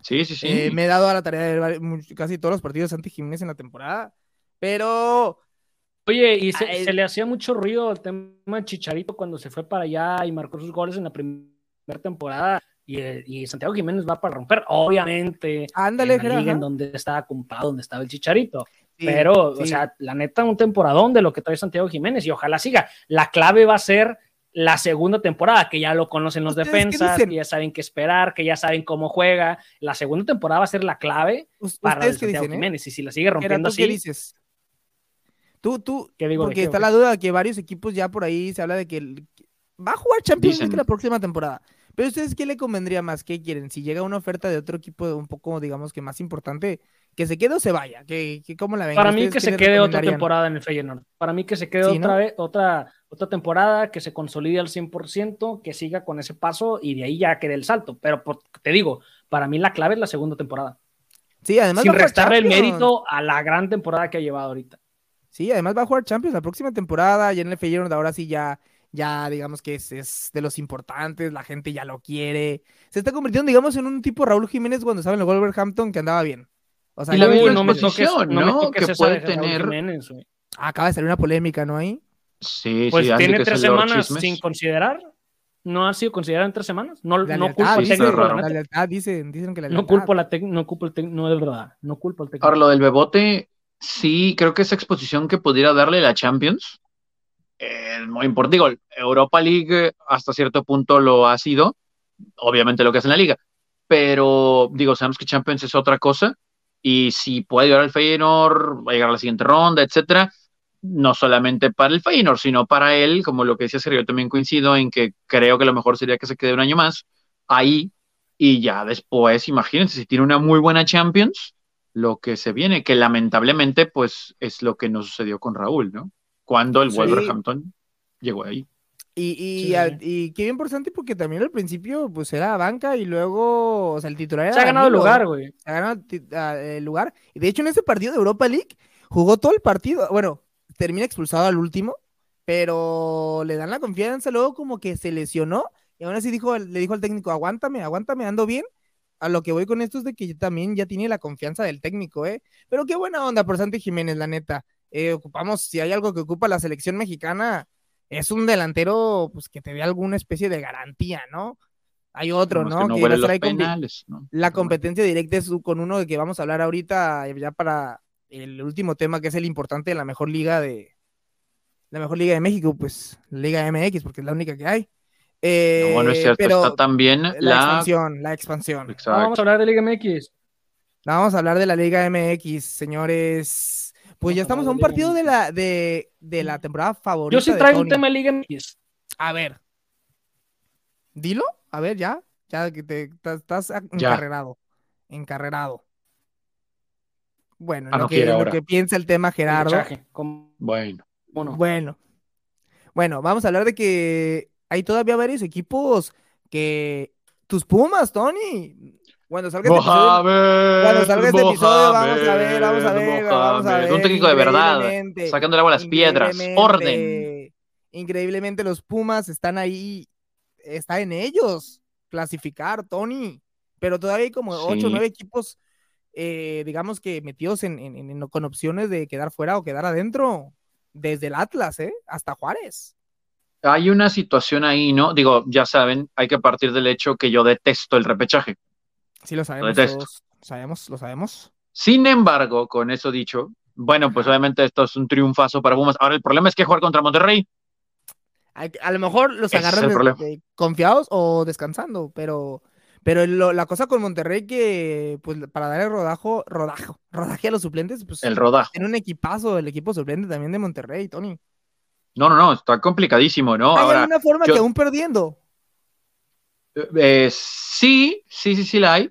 Speaker 3: Sí, sí, sí.
Speaker 1: Eh, me he dado a la tarea de ver casi todos los partidos de Santi Jiménez en la temporada. Pero
Speaker 2: Oye, y se, se, le hacía mucho ruido el tema de Chicharito cuando se fue para allá y marcó sus goles en la primera temporada. Y, Santiago Jiménez va para romper, obviamente,
Speaker 1: Ándale,
Speaker 2: en la liga en donde estaba ocupado, donde estaba el Chicharito. Pero, o sea, la neta, un temporadón de lo que trae Santiago Jiménez y ojalá siga. La clave va a ser la segunda temporada, que ya lo conocen los defensas, que ya saben qué esperar, que ya saben cómo juega. La segunda temporada va a ser la clave para Santiago eh? Jiménez. Y si la sigue rompiendo así.
Speaker 1: ¿Qué dices? Tú, tú, porque está la duda de que varios equipos ya por ahí se habla de que va a jugar Champions League la próxima temporada. Pero ustedes, ¿qué le convendría más? ¿Qué quieren? Si llega una oferta de otro equipo un poco, digamos que más importante, que se quede o se vaya. ¿Qué, cómo la ven?
Speaker 2: Para mí que se quede otra temporada en el Feyenoord. Para mí que se quede otra, vez, otra, otra temporada, que se consolide al 100%, que siga con ese paso y de ahí ya quede el salto. Pero te digo, para mí la clave es la segunda temporada.
Speaker 1: Sí, además.
Speaker 2: Sin restarle el mérito a la gran temporada que ha llevado ahorita.
Speaker 1: Sí, además va a jugar Champions la próxima temporada, y en el Feyenoord ahora sí ya ya digamos que es, de los importantes, la gente ya lo quiere. Se está convirtiendo, digamos, en un tipo Raúl Jiménez cuando estaba en el Wolverhampton que andaba bien.
Speaker 3: O sea, y la misma no ¿no? que puede tener.
Speaker 1: acaba de salir una polémica, ¿no hay?
Speaker 3: Sí,
Speaker 2: pues
Speaker 3: sí,
Speaker 2: tiene tres semanas sin considerar. ¿No ha sido considerado en tres semanas? No, no culpo al técnico.
Speaker 1: La lealtad, dicen, dicen que la.
Speaker 2: No culpo, la no culpo el técnico, no es verdad. No culpo al técnico.
Speaker 3: Ahora, lo del Bebote, sí, creo que esa exposición que pudiera darle la Champions es muy importante. Digo, Europa League hasta cierto punto lo ha sido, obviamente lo que es en la liga, pero digo, sabemos que Champions es otra cosa y si puede llegar al Feyenoord, va a llegar a la siguiente ronda, etcétera, no solamente para el Feyenoord, sino para él, como lo que decía Sergio, yo también coincido en que creo que lo mejor sería que se quede un año más ahí y ya después, imagínense, si tiene una muy buena Champions, lo que se viene, que lamentablemente pues es lo que nos sucedió con Raúl, ¿no? cuando el Wolverhampton llegó ahí.
Speaker 1: Y, y, y, qué importante porque también al principio pues era banca y luego, o sea, el titular era...
Speaker 2: Se ha ganado el lugar, güey.
Speaker 1: Se ha ganado el lugar. Y de hecho en ese partido de Europa League jugó todo el partido. Bueno, termina expulsado al último, pero le dan la confianza, luego como que se lesionó y aún así dijo, le dijo al técnico, aguántame, aguántame, ando bien. A lo que voy con esto es de que también ya tiene la confianza del técnico, ¿eh? Pero qué buena onda por Santi Jiménez, la neta. Eh, ocupamos, si hay algo que ocupa la selección mexicana, es un delantero pues que te dé alguna especie de garantía, ¿no? Hay otro, ¿no? La competencia directa es con uno de que vamos a hablar ahorita, ya para el último tema, que es el importante de la mejor liga de la mejor liga de México, pues Liga MX, porque es la única que hay.
Speaker 3: Eh, bueno, es cierto, está también la,
Speaker 1: la expansión, la expansión.
Speaker 2: Vamos a hablar de Liga MX.
Speaker 1: Vamos a hablar de la Liga MX, señores. Pues ya estamos a un partido de la, de, la temporada favorita.
Speaker 2: Yo sí traigo un tema de Liga MX.
Speaker 1: A ver. Dilo, a ver, ya. Ya que te estás encarrerado. Encarrerado. Bueno, ah, lo, que, piensa el tema Gerardo.
Speaker 3: Bueno.
Speaker 1: bueno. Bueno. Bueno, vamos a hablar de que hay todavía varios equipos que. Tus Pumas, Tony. Cuando salga este episodio, cuando salga este episodio vamos a ver, vamos a ver, vamos a ver.
Speaker 3: Un técnico de verdad, sacando agua a las piedras, orden.
Speaker 1: Increíblemente los Pumas están ahí, está en ellos clasificar, Tony. Pero todavía hay como ocho o nueve equipos, eh, digamos que metidos en, con opciones de quedar fuera o quedar adentro. Desde el Atlas, ¿eh? Hasta Juárez.
Speaker 3: Hay una situación ahí, ¿no? Digo, ya saben, hay que partir del hecho que yo detesto el repechaje.
Speaker 1: Sí, lo sabemos. Lo sabemos, lo sabemos.
Speaker 3: Sin embargo, con eso dicho, bueno, pues obviamente esto es un triunfazo para Pumas. Ahora el problema es que jugar contra Monterrey.
Speaker 1: A, lo mejor los agarran confiados o descansando, pero, pero la cosa con Monterrey que, pues, para dar el rodajo, rodajo, rodaje a los suplentes, pues.
Speaker 3: El rodajo.
Speaker 1: Tiene un equipazo, el equipo suplente también de Monterrey, Tony.
Speaker 3: No, no, no, está complicadísimo, ¿no?
Speaker 1: Hay alguna forma que aún perdiendo.
Speaker 3: Eh, sí, sí, sí, sí la hay.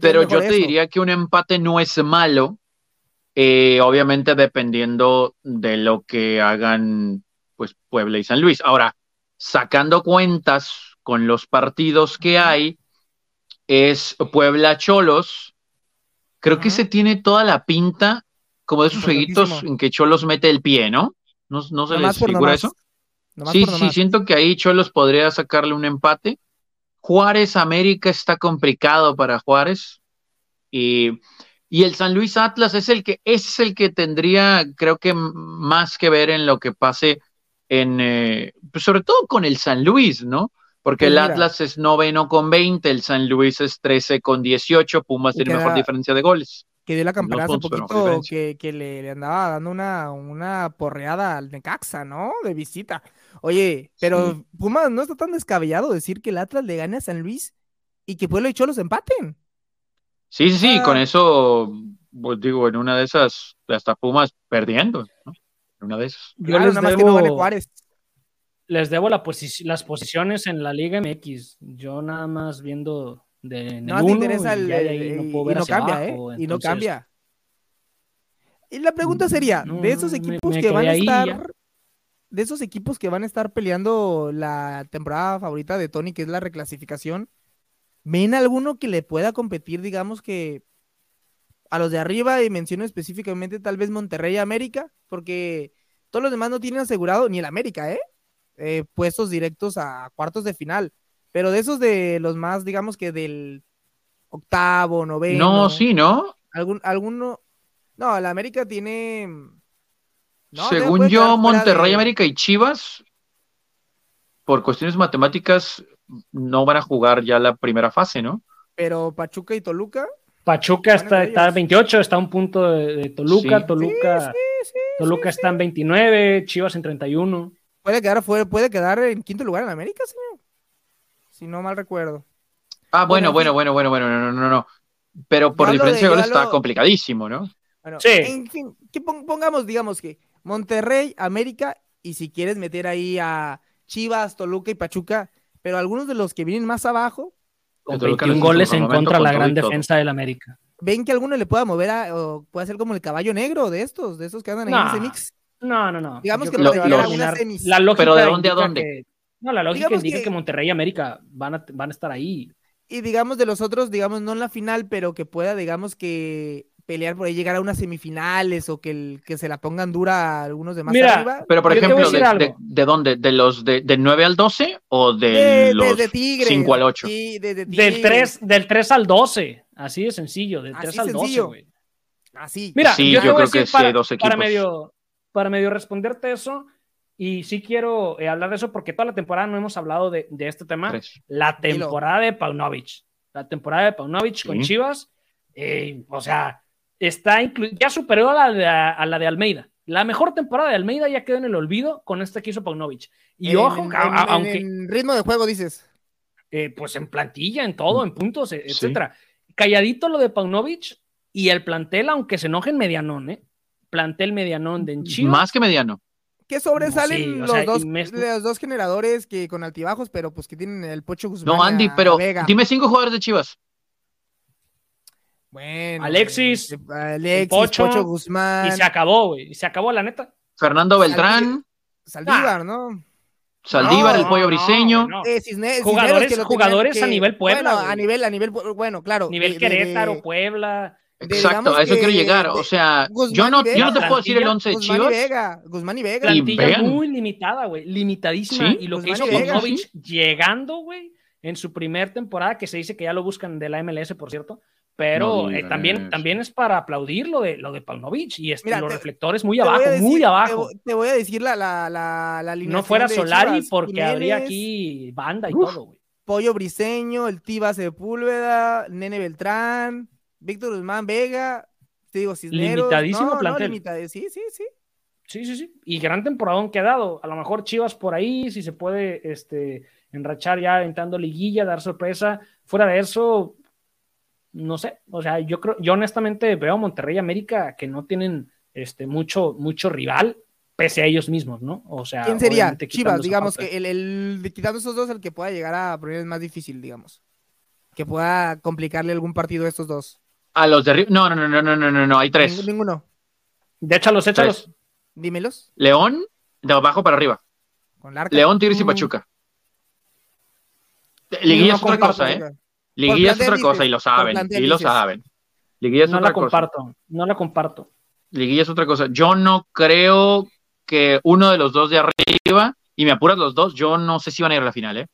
Speaker 3: Pero yo te diría que un empate no es malo, eh, obviamente dependiendo de lo que hagan pues Puebla y San Luis. Ahora, sacando cuentas con los partidos que hay, es Puebla Cholos. Creo que se tiene toda la pinta como de esos jueguitos en que Cholos mete el pie, ¿no? ¿No, no se les figura eso? sí, sí, siento que ahí Cholos podría sacarle un empate. Juárez América está complicado para Juárez. Y Y el San Luis Atlas es el que es el que tendría, creo que más que ver en lo que pase en, eh, pues sobre todo con el San Luis, ¿no? Porque pues el Atlas es noveno con 20, el San Luis es 13 con 18, Pumas tiene mejor diferencia de goles.
Speaker 1: Que dio la campana hace poquito que, que le, andaba dando una, una porreada al Necaxa, ¿no? De visita. Oye, pero Pumas no está tan descabellado decir que el Atlas le gane a San Luis y que Pueblo y Cholos empaten.
Speaker 3: Sí, sí, sí, con eso, pues digo, en una de esas, hasta Pumas perdiendo, ¿no? En una de esas.
Speaker 2: Yo les debo, que no gane Juárez. Les debo la las posiciones en la Liga MX. Yo nada más viendo de no te interesa el,
Speaker 1: y, no, cambia, ¿eh? Y no cambia. Y la pregunta sería, de esos equipos que van a estar, de esos equipos que van a estar peleando la temporada favorita de Tony, que es la reclasificación, ¿Ven alguno que le pueda competir, digamos que a los de arriba y menciono específicamente tal vez Monterrey y América? Porque todos los demás no tienen asegurado, ni el América, ¿eh? ¿Eh? puestos directos a cuartos de final. Pero de esos de los más, digamos que del octavo, noveno.
Speaker 3: No, sí, ¿no?
Speaker 1: Algún, alguno. No, el América tiene.
Speaker 3: Según yo, Monterrey, América y Chivas, por cuestiones matemáticas, no van a jugar ya la primera fase, ¿no?
Speaker 1: Pero Pachuca y Toluca.
Speaker 2: Pachuca está, está 28, está a un punto de, Toluca. Toluca, Toluca está en 29, Chivas en 31.
Speaker 1: Puede quedar, puede quedar en quinto lugar en América, señor. Si no mal recuerdo.
Speaker 3: Ah, bueno, bueno, bueno, bueno, bueno, no, no, no. Pero por diferencia de goles está complicadísimo, ¿no?
Speaker 1: sí. En fin, que pongamos, digamos que Monterrey, América, y si quieres meter ahí a Chivas, Toluca y Pachuca, pero algunos de los que vienen más abajo.
Speaker 2: Con 21 goles en contra de la gran defensa del América.
Speaker 1: ¿Ven que alguno le pueda mover a, o puede ser como el caballo negro de estos, de esos que andan en ese mix?
Speaker 2: No, no, no.
Speaker 1: Digamos que lo, lo,
Speaker 2: una La lógica ¿Pero de dónde a dónde? no, la lógica indica que, Monterrey y América van a, van a estar ahí.
Speaker 1: Y digamos de los otros, digamos, no en la final, pero que pueda, digamos que pelear por ahí, llegar a unas semifinales o que, el, que se la pongan dura a algunos de más arriba.
Speaker 3: Pero por ejemplo, de, de, dónde? ¿De los de, 9 al 12 o de, los 5 al 8?
Speaker 2: del, 3, del 3 al 12, así de sencillo, del 3 al 12, güey.
Speaker 1: Así.
Speaker 2: Mira, sí, yo, creo que para, dos equipos. Para medio, para medio responderte eso, y sí quiero eh, hablar de eso porque toda la temporada no hemos hablado de, de este tema. La temporada de Paunovic. La temporada de Paunovic con Chivas. Eh, o sea, está ya superó a la, de, a la de Almeida. La mejor temporada de Almeida ya quedó en el olvido con este que hizo Paunovic. Y ojo, aunque.
Speaker 1: En ritmo de juego, dices.
Speaker 2: Eh, pues en plantilla, en todo, en puntos, e, etcétera. Calladito lo de Paunovic y el plantel, aunque se enojen medianón, ¿eh? Plantel medianón de Chivas.
Speaker 3: Más que mediano.
Speaker 1: Que sobresalen los, dos, los dos generadores que con altibajos, pero pues que tienen el Pocho Guzmán.
Speaker 3: No, Andy, pero dime cinco jugadores de Chivas.
Speaker 2: Bueno. Alexis, Alexis Pocho, Guzmán. Y se acabó, güey. Y se acabó, la neta.
Speaker 3: Fernando Beltrán.
Speaker 1: Saldívar, ¿no?
Speaker 3: Saldívar, el pollo briseño.
Speaker 2: Eh, jugadores, jugadores a nivel Puebla.
Speaker 1: Bueno, a nivel, a nivel, bueno, claro.
Speaker 2: Nivel Querétaro, Puebla.
Speaker 3: Exacto, a eso quiero llegar. O sea, yo no, yo no te puedo decir el 11 de Chivas.
Speaker 1: Guzmán y Vega, Guzmán y Vega.
Speaker 2: Plantilla muy limitada, güey. Limitadísima. Y lo que hizo Popovich llegando, güey, en su primer temporada, que se dice que ya lo buscan de la MLS, por cierto pero eh, también, también es para aplaudir lo de, lo de Paunovic y este, los reflectores muy abajo, muy abajo.
Speaker 1: Te, voy a decir la, la, la, la
Speaker 2: No fuera Solari porque habría aquí banda y todo, güey.
Speaker 1: Pollo Briseño, el Tiba Sepúlveda, Nene Beltrán, Víctor Guzmán Vega, te digo, Cisneros.
Speaker 2: Limitadísimo plantel.
Speaker 1: sí, sí, sí.
Speaker 2: Sí, sí, sí. Y gran temporadón que ha dado. A lo mejor Chivas por ahí, si se puede este, enrachar ya entrando liguilla, dar sorpresa. Fuera de eso, no sé, o sea, yo creo, yo honestamente veo a Monterrey y América que no tienen este, mucho, mucho rival, pese a ellos mismos, ¿no? O sea,
Speaker 1: ¿quién sería? Chivas, digamos, que el, el, quitando esos dos, el que pueda llegar a poner más difícil, digamos. Que pueda complicarle algún partido a estos dos.
Speaker 3: A los de No, no, no, no, no, no, no, hay tres.
Speaker 1: Ninguno.
Speaker 2: De échalos, échalos.
Speaker 1: Dímelos.
Speaker 3: León, de abajo para arriba. Con León, Tigres y mm. Pachuca. Liguilla es otra cosa, ¿eh? Liguilla es otra cosa y lo saben, y lo saben. Liguilla es
Speaker 2: no
Speaker 3: otra
Speaker 2: la comparto, no la comparto.
Speaker 3: Liguilla es otra cosa. Yo no creo que uno de los dos de arriba, y me apuras los dos, yo no sé si van a ir a la final, ¿eh?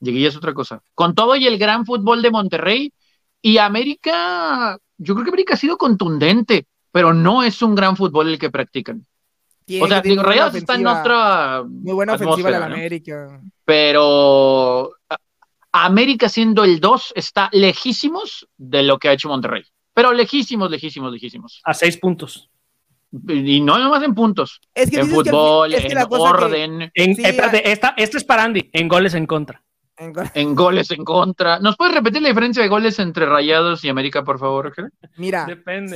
Speaker 3: Liguilla es otra cosa. Con todo y el gran fútbol de Monterrey, Y América, yo creo que América ha sido contundente, pero no es un gran fútbol el que practican. o sea, digo, Rayados está en otra.
Speaker 1: Muy buena ofensiva de la América.
Speaker 3: Pero América siendo el 2 está lejísimos de lo que ha hecho Monterrey. Pero lejísimos, lejísimos, lejísimos.
Speaker 2: A seis puntos.
Speaker 3: Y no nomás en puntos. Es que en fútbol, en orden.
Speaker 2: En, esta, es para Andy, en goles en contra.
Speaker 3: En, goles en contra. ¿Nos puedes repetir la diferencia de goles entre Rayados y América, por favor?
Speaker 1: Mira,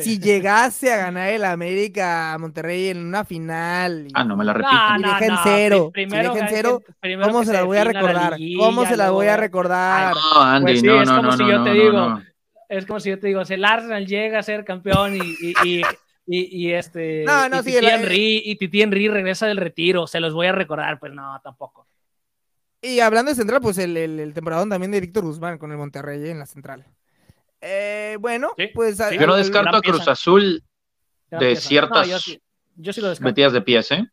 Speaker 1: si llegase a ganar el América a Monterrey en una final.
Speaker 3: ah, no me la repito.
Speaker 1: y deja en cero. Primero, en cero, ¿cómo se la voy a recordar? ¿Cómo se la voy a recordar?
Speaker 3: no, Andy, pues no, no, no, no,
Speaker 2: digo, Es como si yo te digo, si el Arsenal llega a ser campeón y y, este. No, no, y, Titi Henry, y Titi Henry regresa del retiro. Se los voy a recordar, pues no, tampoco.
Speaker 1: Y hablando de central, pues el, el, temporadón también de Víctor Guzmán con el Monterrey en la central. Eh, bueno, pues.
Speaker 3: yo no descarto a Cruz Azul de ciertas
Speaker 2: yo sí, lo
Speaker 3: metidas de pies, ¿eh?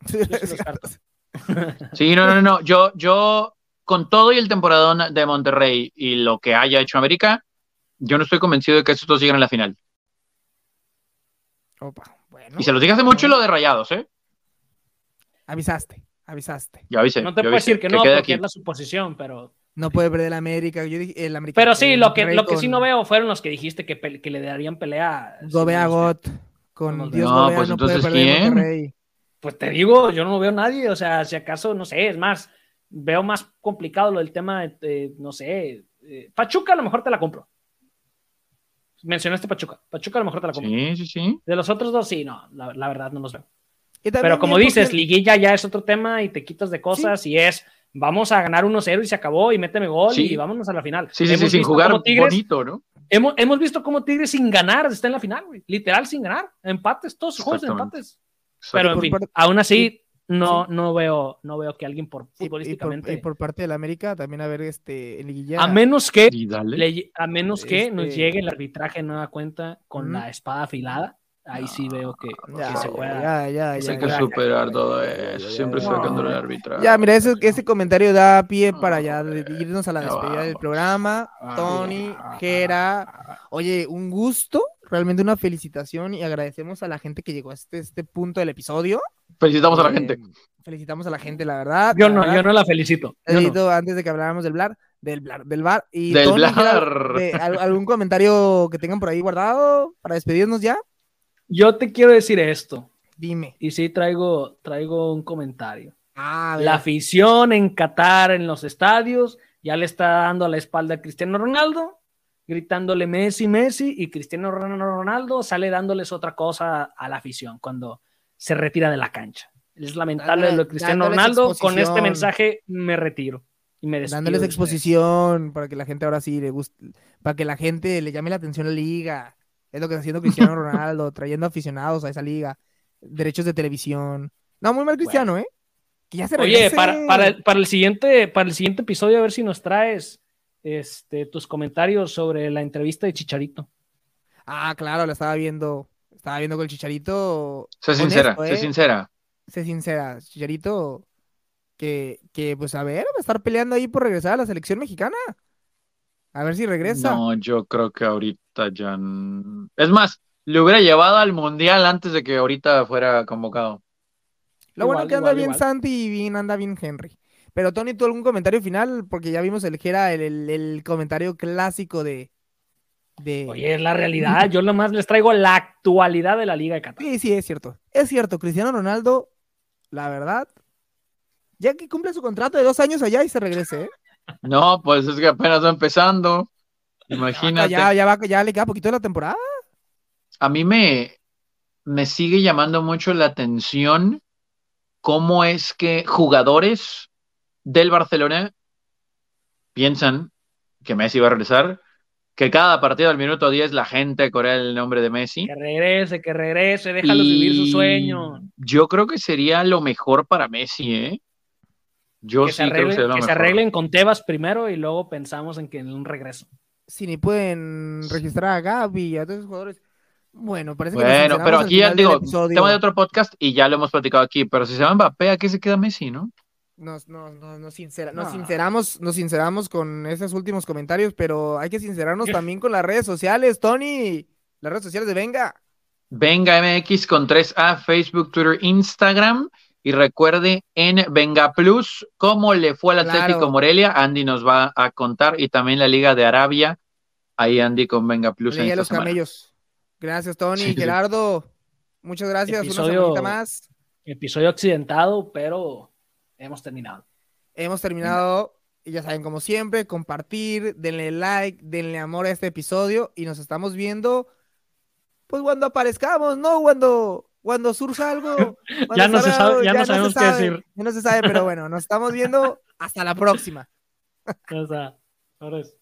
Speaker 3: Sí, no, no, no. Yo, yo, con todo y el temporadón de Monterrey y lo que haya hecho América, yo no estoy convencido de que estos dos lleguen a la final. Y se los dije hace mucho lo de rayados, ¿eh?
Speaker 1: Avisaste, avisaste.
Speaker 3: Ya avisé.
Speaker 2: No te puedo decir que, no, porque es la suposición, pero.
Speaker 1: No puede perder el América. Yo dije, el América
Speaker 2: pero sí, lo que, lo que sí no veo fueron los que dijiste que, que le darían pelea.
Speaker 1: Gobea Got. Con Dios no, pues no puede perder ¿quién?
Speaker 2: Pues te digo, yo no veo a nadie. O sea, si acaso, no sé, es más, veo más complicado lo del tema de, no sé. Eh, Pachuca a lo mejor te la compro mencionaste Pachuca. Pachuca a lo mejor te la compro.
Speaker 3: Sí, sí, sí.
Speaker 2: De los otros dos, sí, no, la, verdad no los veo. Pero como dices, liguilla ya es otro tema y te quitas de cosas y es vamos a ganar 1-0 y se acabó y méteme gol y vámonos a la final.
Speaker 3: Sí, sí, sí sin jugar bonito, ¿no?
Speaker 2: Hemos, hemos visto cómo Tigres sin ganar está en la final, güey. Literal sin ganar. Empates, todos los juegos de empates. Pero en fin, aún así, no, no veo, no veo que alguien por futbolísticamente.
Speaker 1: Y, por, parte de la América también a ver este en
Speaker 2: A menos que a menos que nos este llegue el arbitraje en nueva cuenta con la espada afilada. Ahí sí veo que, se pueda.
Speaker 1: Ya,
Speaker 3: hay que superar todo eso. Siempre sacando el arbitraje.
Speaker 1: Ya, mira, ese, ese comentario da pie para ya irnos a la despedida del programa. Tony, Jera. Oye, un gusto, realmente una felicitación y agradecemos a la gente que llegó a este, este punto del episodio.
Speaker 3: Felicitamos a la gente.
Speaker 1: Felicitamos a la gente, la verdad.
Speaker 2: Yo no, yo no la felicito.
Speaker 1: Antes de que habláramos del Blar, del Blar, del bar. Y
Speaker 3: del Blar.
Speaker 1: ¿Algún comentario que tengan por ahí guardado para despedirnos ya?
Speaker 2: Yo te quiero decir esto.
Speaker 1: Dime.
Speaker 2: Y sí traigo, traigo un comentario. Ah, la afición en Qatar, en los estadios, ya le está dando a la espalda a Cristiano Ronaldo, gritándole Messi, Messi, y Cristiano Ronaldo sale dándoles otra cosa a la afición cuando se retira de la cancha. Es lamentable lo de Cristiano Ronaldo. Con este mensaje me retiro y me despido.
Speaker 1: Dándoles exposición para que la gente ahora sí le guste, para que la gente le llame la atención a la liga. Es lo que está haciendo Cristiano Ronaldo, trayendo aficionados a esa liga, derechos de televisión. No, muy mal Cristiano, ¿eh? Que ya se
Speaker 2: Oye, para, para, el siguiente, para el siguiente episodio, a ver si nos traes este, tus comentarios sobre la entrevista de Chicharito.
Speaker 1: Ah, claro, la estaba viendo. Estaba viendo con el Chicharito.
Speaker 3: Sé sincera, sé ¿eh? sincera.
Speaker 1: Sé sincera. Chicharito, que, que, pues a ver, va a estar peleando ahí por regresar a la selección mexicana. A ver si regresa.
Speaker 3: No, yo creo que ahorita ya. Es más, le hubiera llevado al mundial antes de que ahorita fuera convocado.
Speaker 1: Lo bueno que anda bien Santi y bien, anda bien Henry. Pero Tony, ¿tú algún comentario final? Porque ya vimos el que era el comentario clásico de,
Speaker 2: Oye, es la realidad. Yo nomás les traigo la actualidad de la Liga de Qatar.
Speaker 1: Sí, sí, es cierto. Es cierto, Cristiano Ronaldo, la verdad, ya que cumple su contrato de dos años allá y se regrese, ¿eh?
Speaker 3: No, pues es que apenas va empezando. Imagínate.
Speaker 1: Ya, ya, va, ya le queda poquito de la temporada.
Speaker 3: A mí me, me sigue llamando mucho la atención cómo es que jugadores del Barcelona piensan que Messi va a regresar que cada partido al minuto 10 la gente corea el nombre de Messi.
Speaker 2: Que regrese, que regrese, déjalo vivir su sueño.
Speaker 3: Yo creo que sería lo mejor para Messi, ¿eh? Yo sí creo que sería lo
Speaker 2: Que se arreglen con Tebas primero y luego pensamos en que en un regreso.
Speaker 1: Si ni pueden registrar a Gaby y a todos los jugadores. Bueno, parece que
Speaker 3: Bueno, pero aquí ya digo, tema de otro podcast y ya lo hemos platicado aquí, pero si se va Mbappé, ¿a qué se queda Messi, no?
Speaker 1: nos, nos, nos, sinceramos, nos sinceramos con esos últimos comentarios, pero hay que sincerarnos también con las redes sociales, Tony. Las redes sociales de Venga.
Speaker 3: Venga MX con 3A, Facebook, Twitter, Instagram. Y recuerde en Venga Plus cómo le fue al Atlético Morelia. Andy nos va a contar. Y también la Liga de Arabia. Ahí Andy con Venga Plus.
Speaker 1: En los camellos. Gracias, Tony. Gerardo, muchas gracias. Episodio, Una más.
Speaker 2: Episodio accidentado, pero hemos terminado.
Speaker 1: Hemos terminado. Y ya saben, como siempre, compartir, denle like, denle amor a este episodio. Y nos estamos viendo, pues cuando aparezcamos, ¿no? Cuando cuando surja algo.
Speaker 2: ya no, se sabe, ya, no sabemos qué decir.
Speaker 1: Ya no se sabe, pero bueno, nos estamos viendo. Hasta la próxima.
Speaker 2: Ahora es.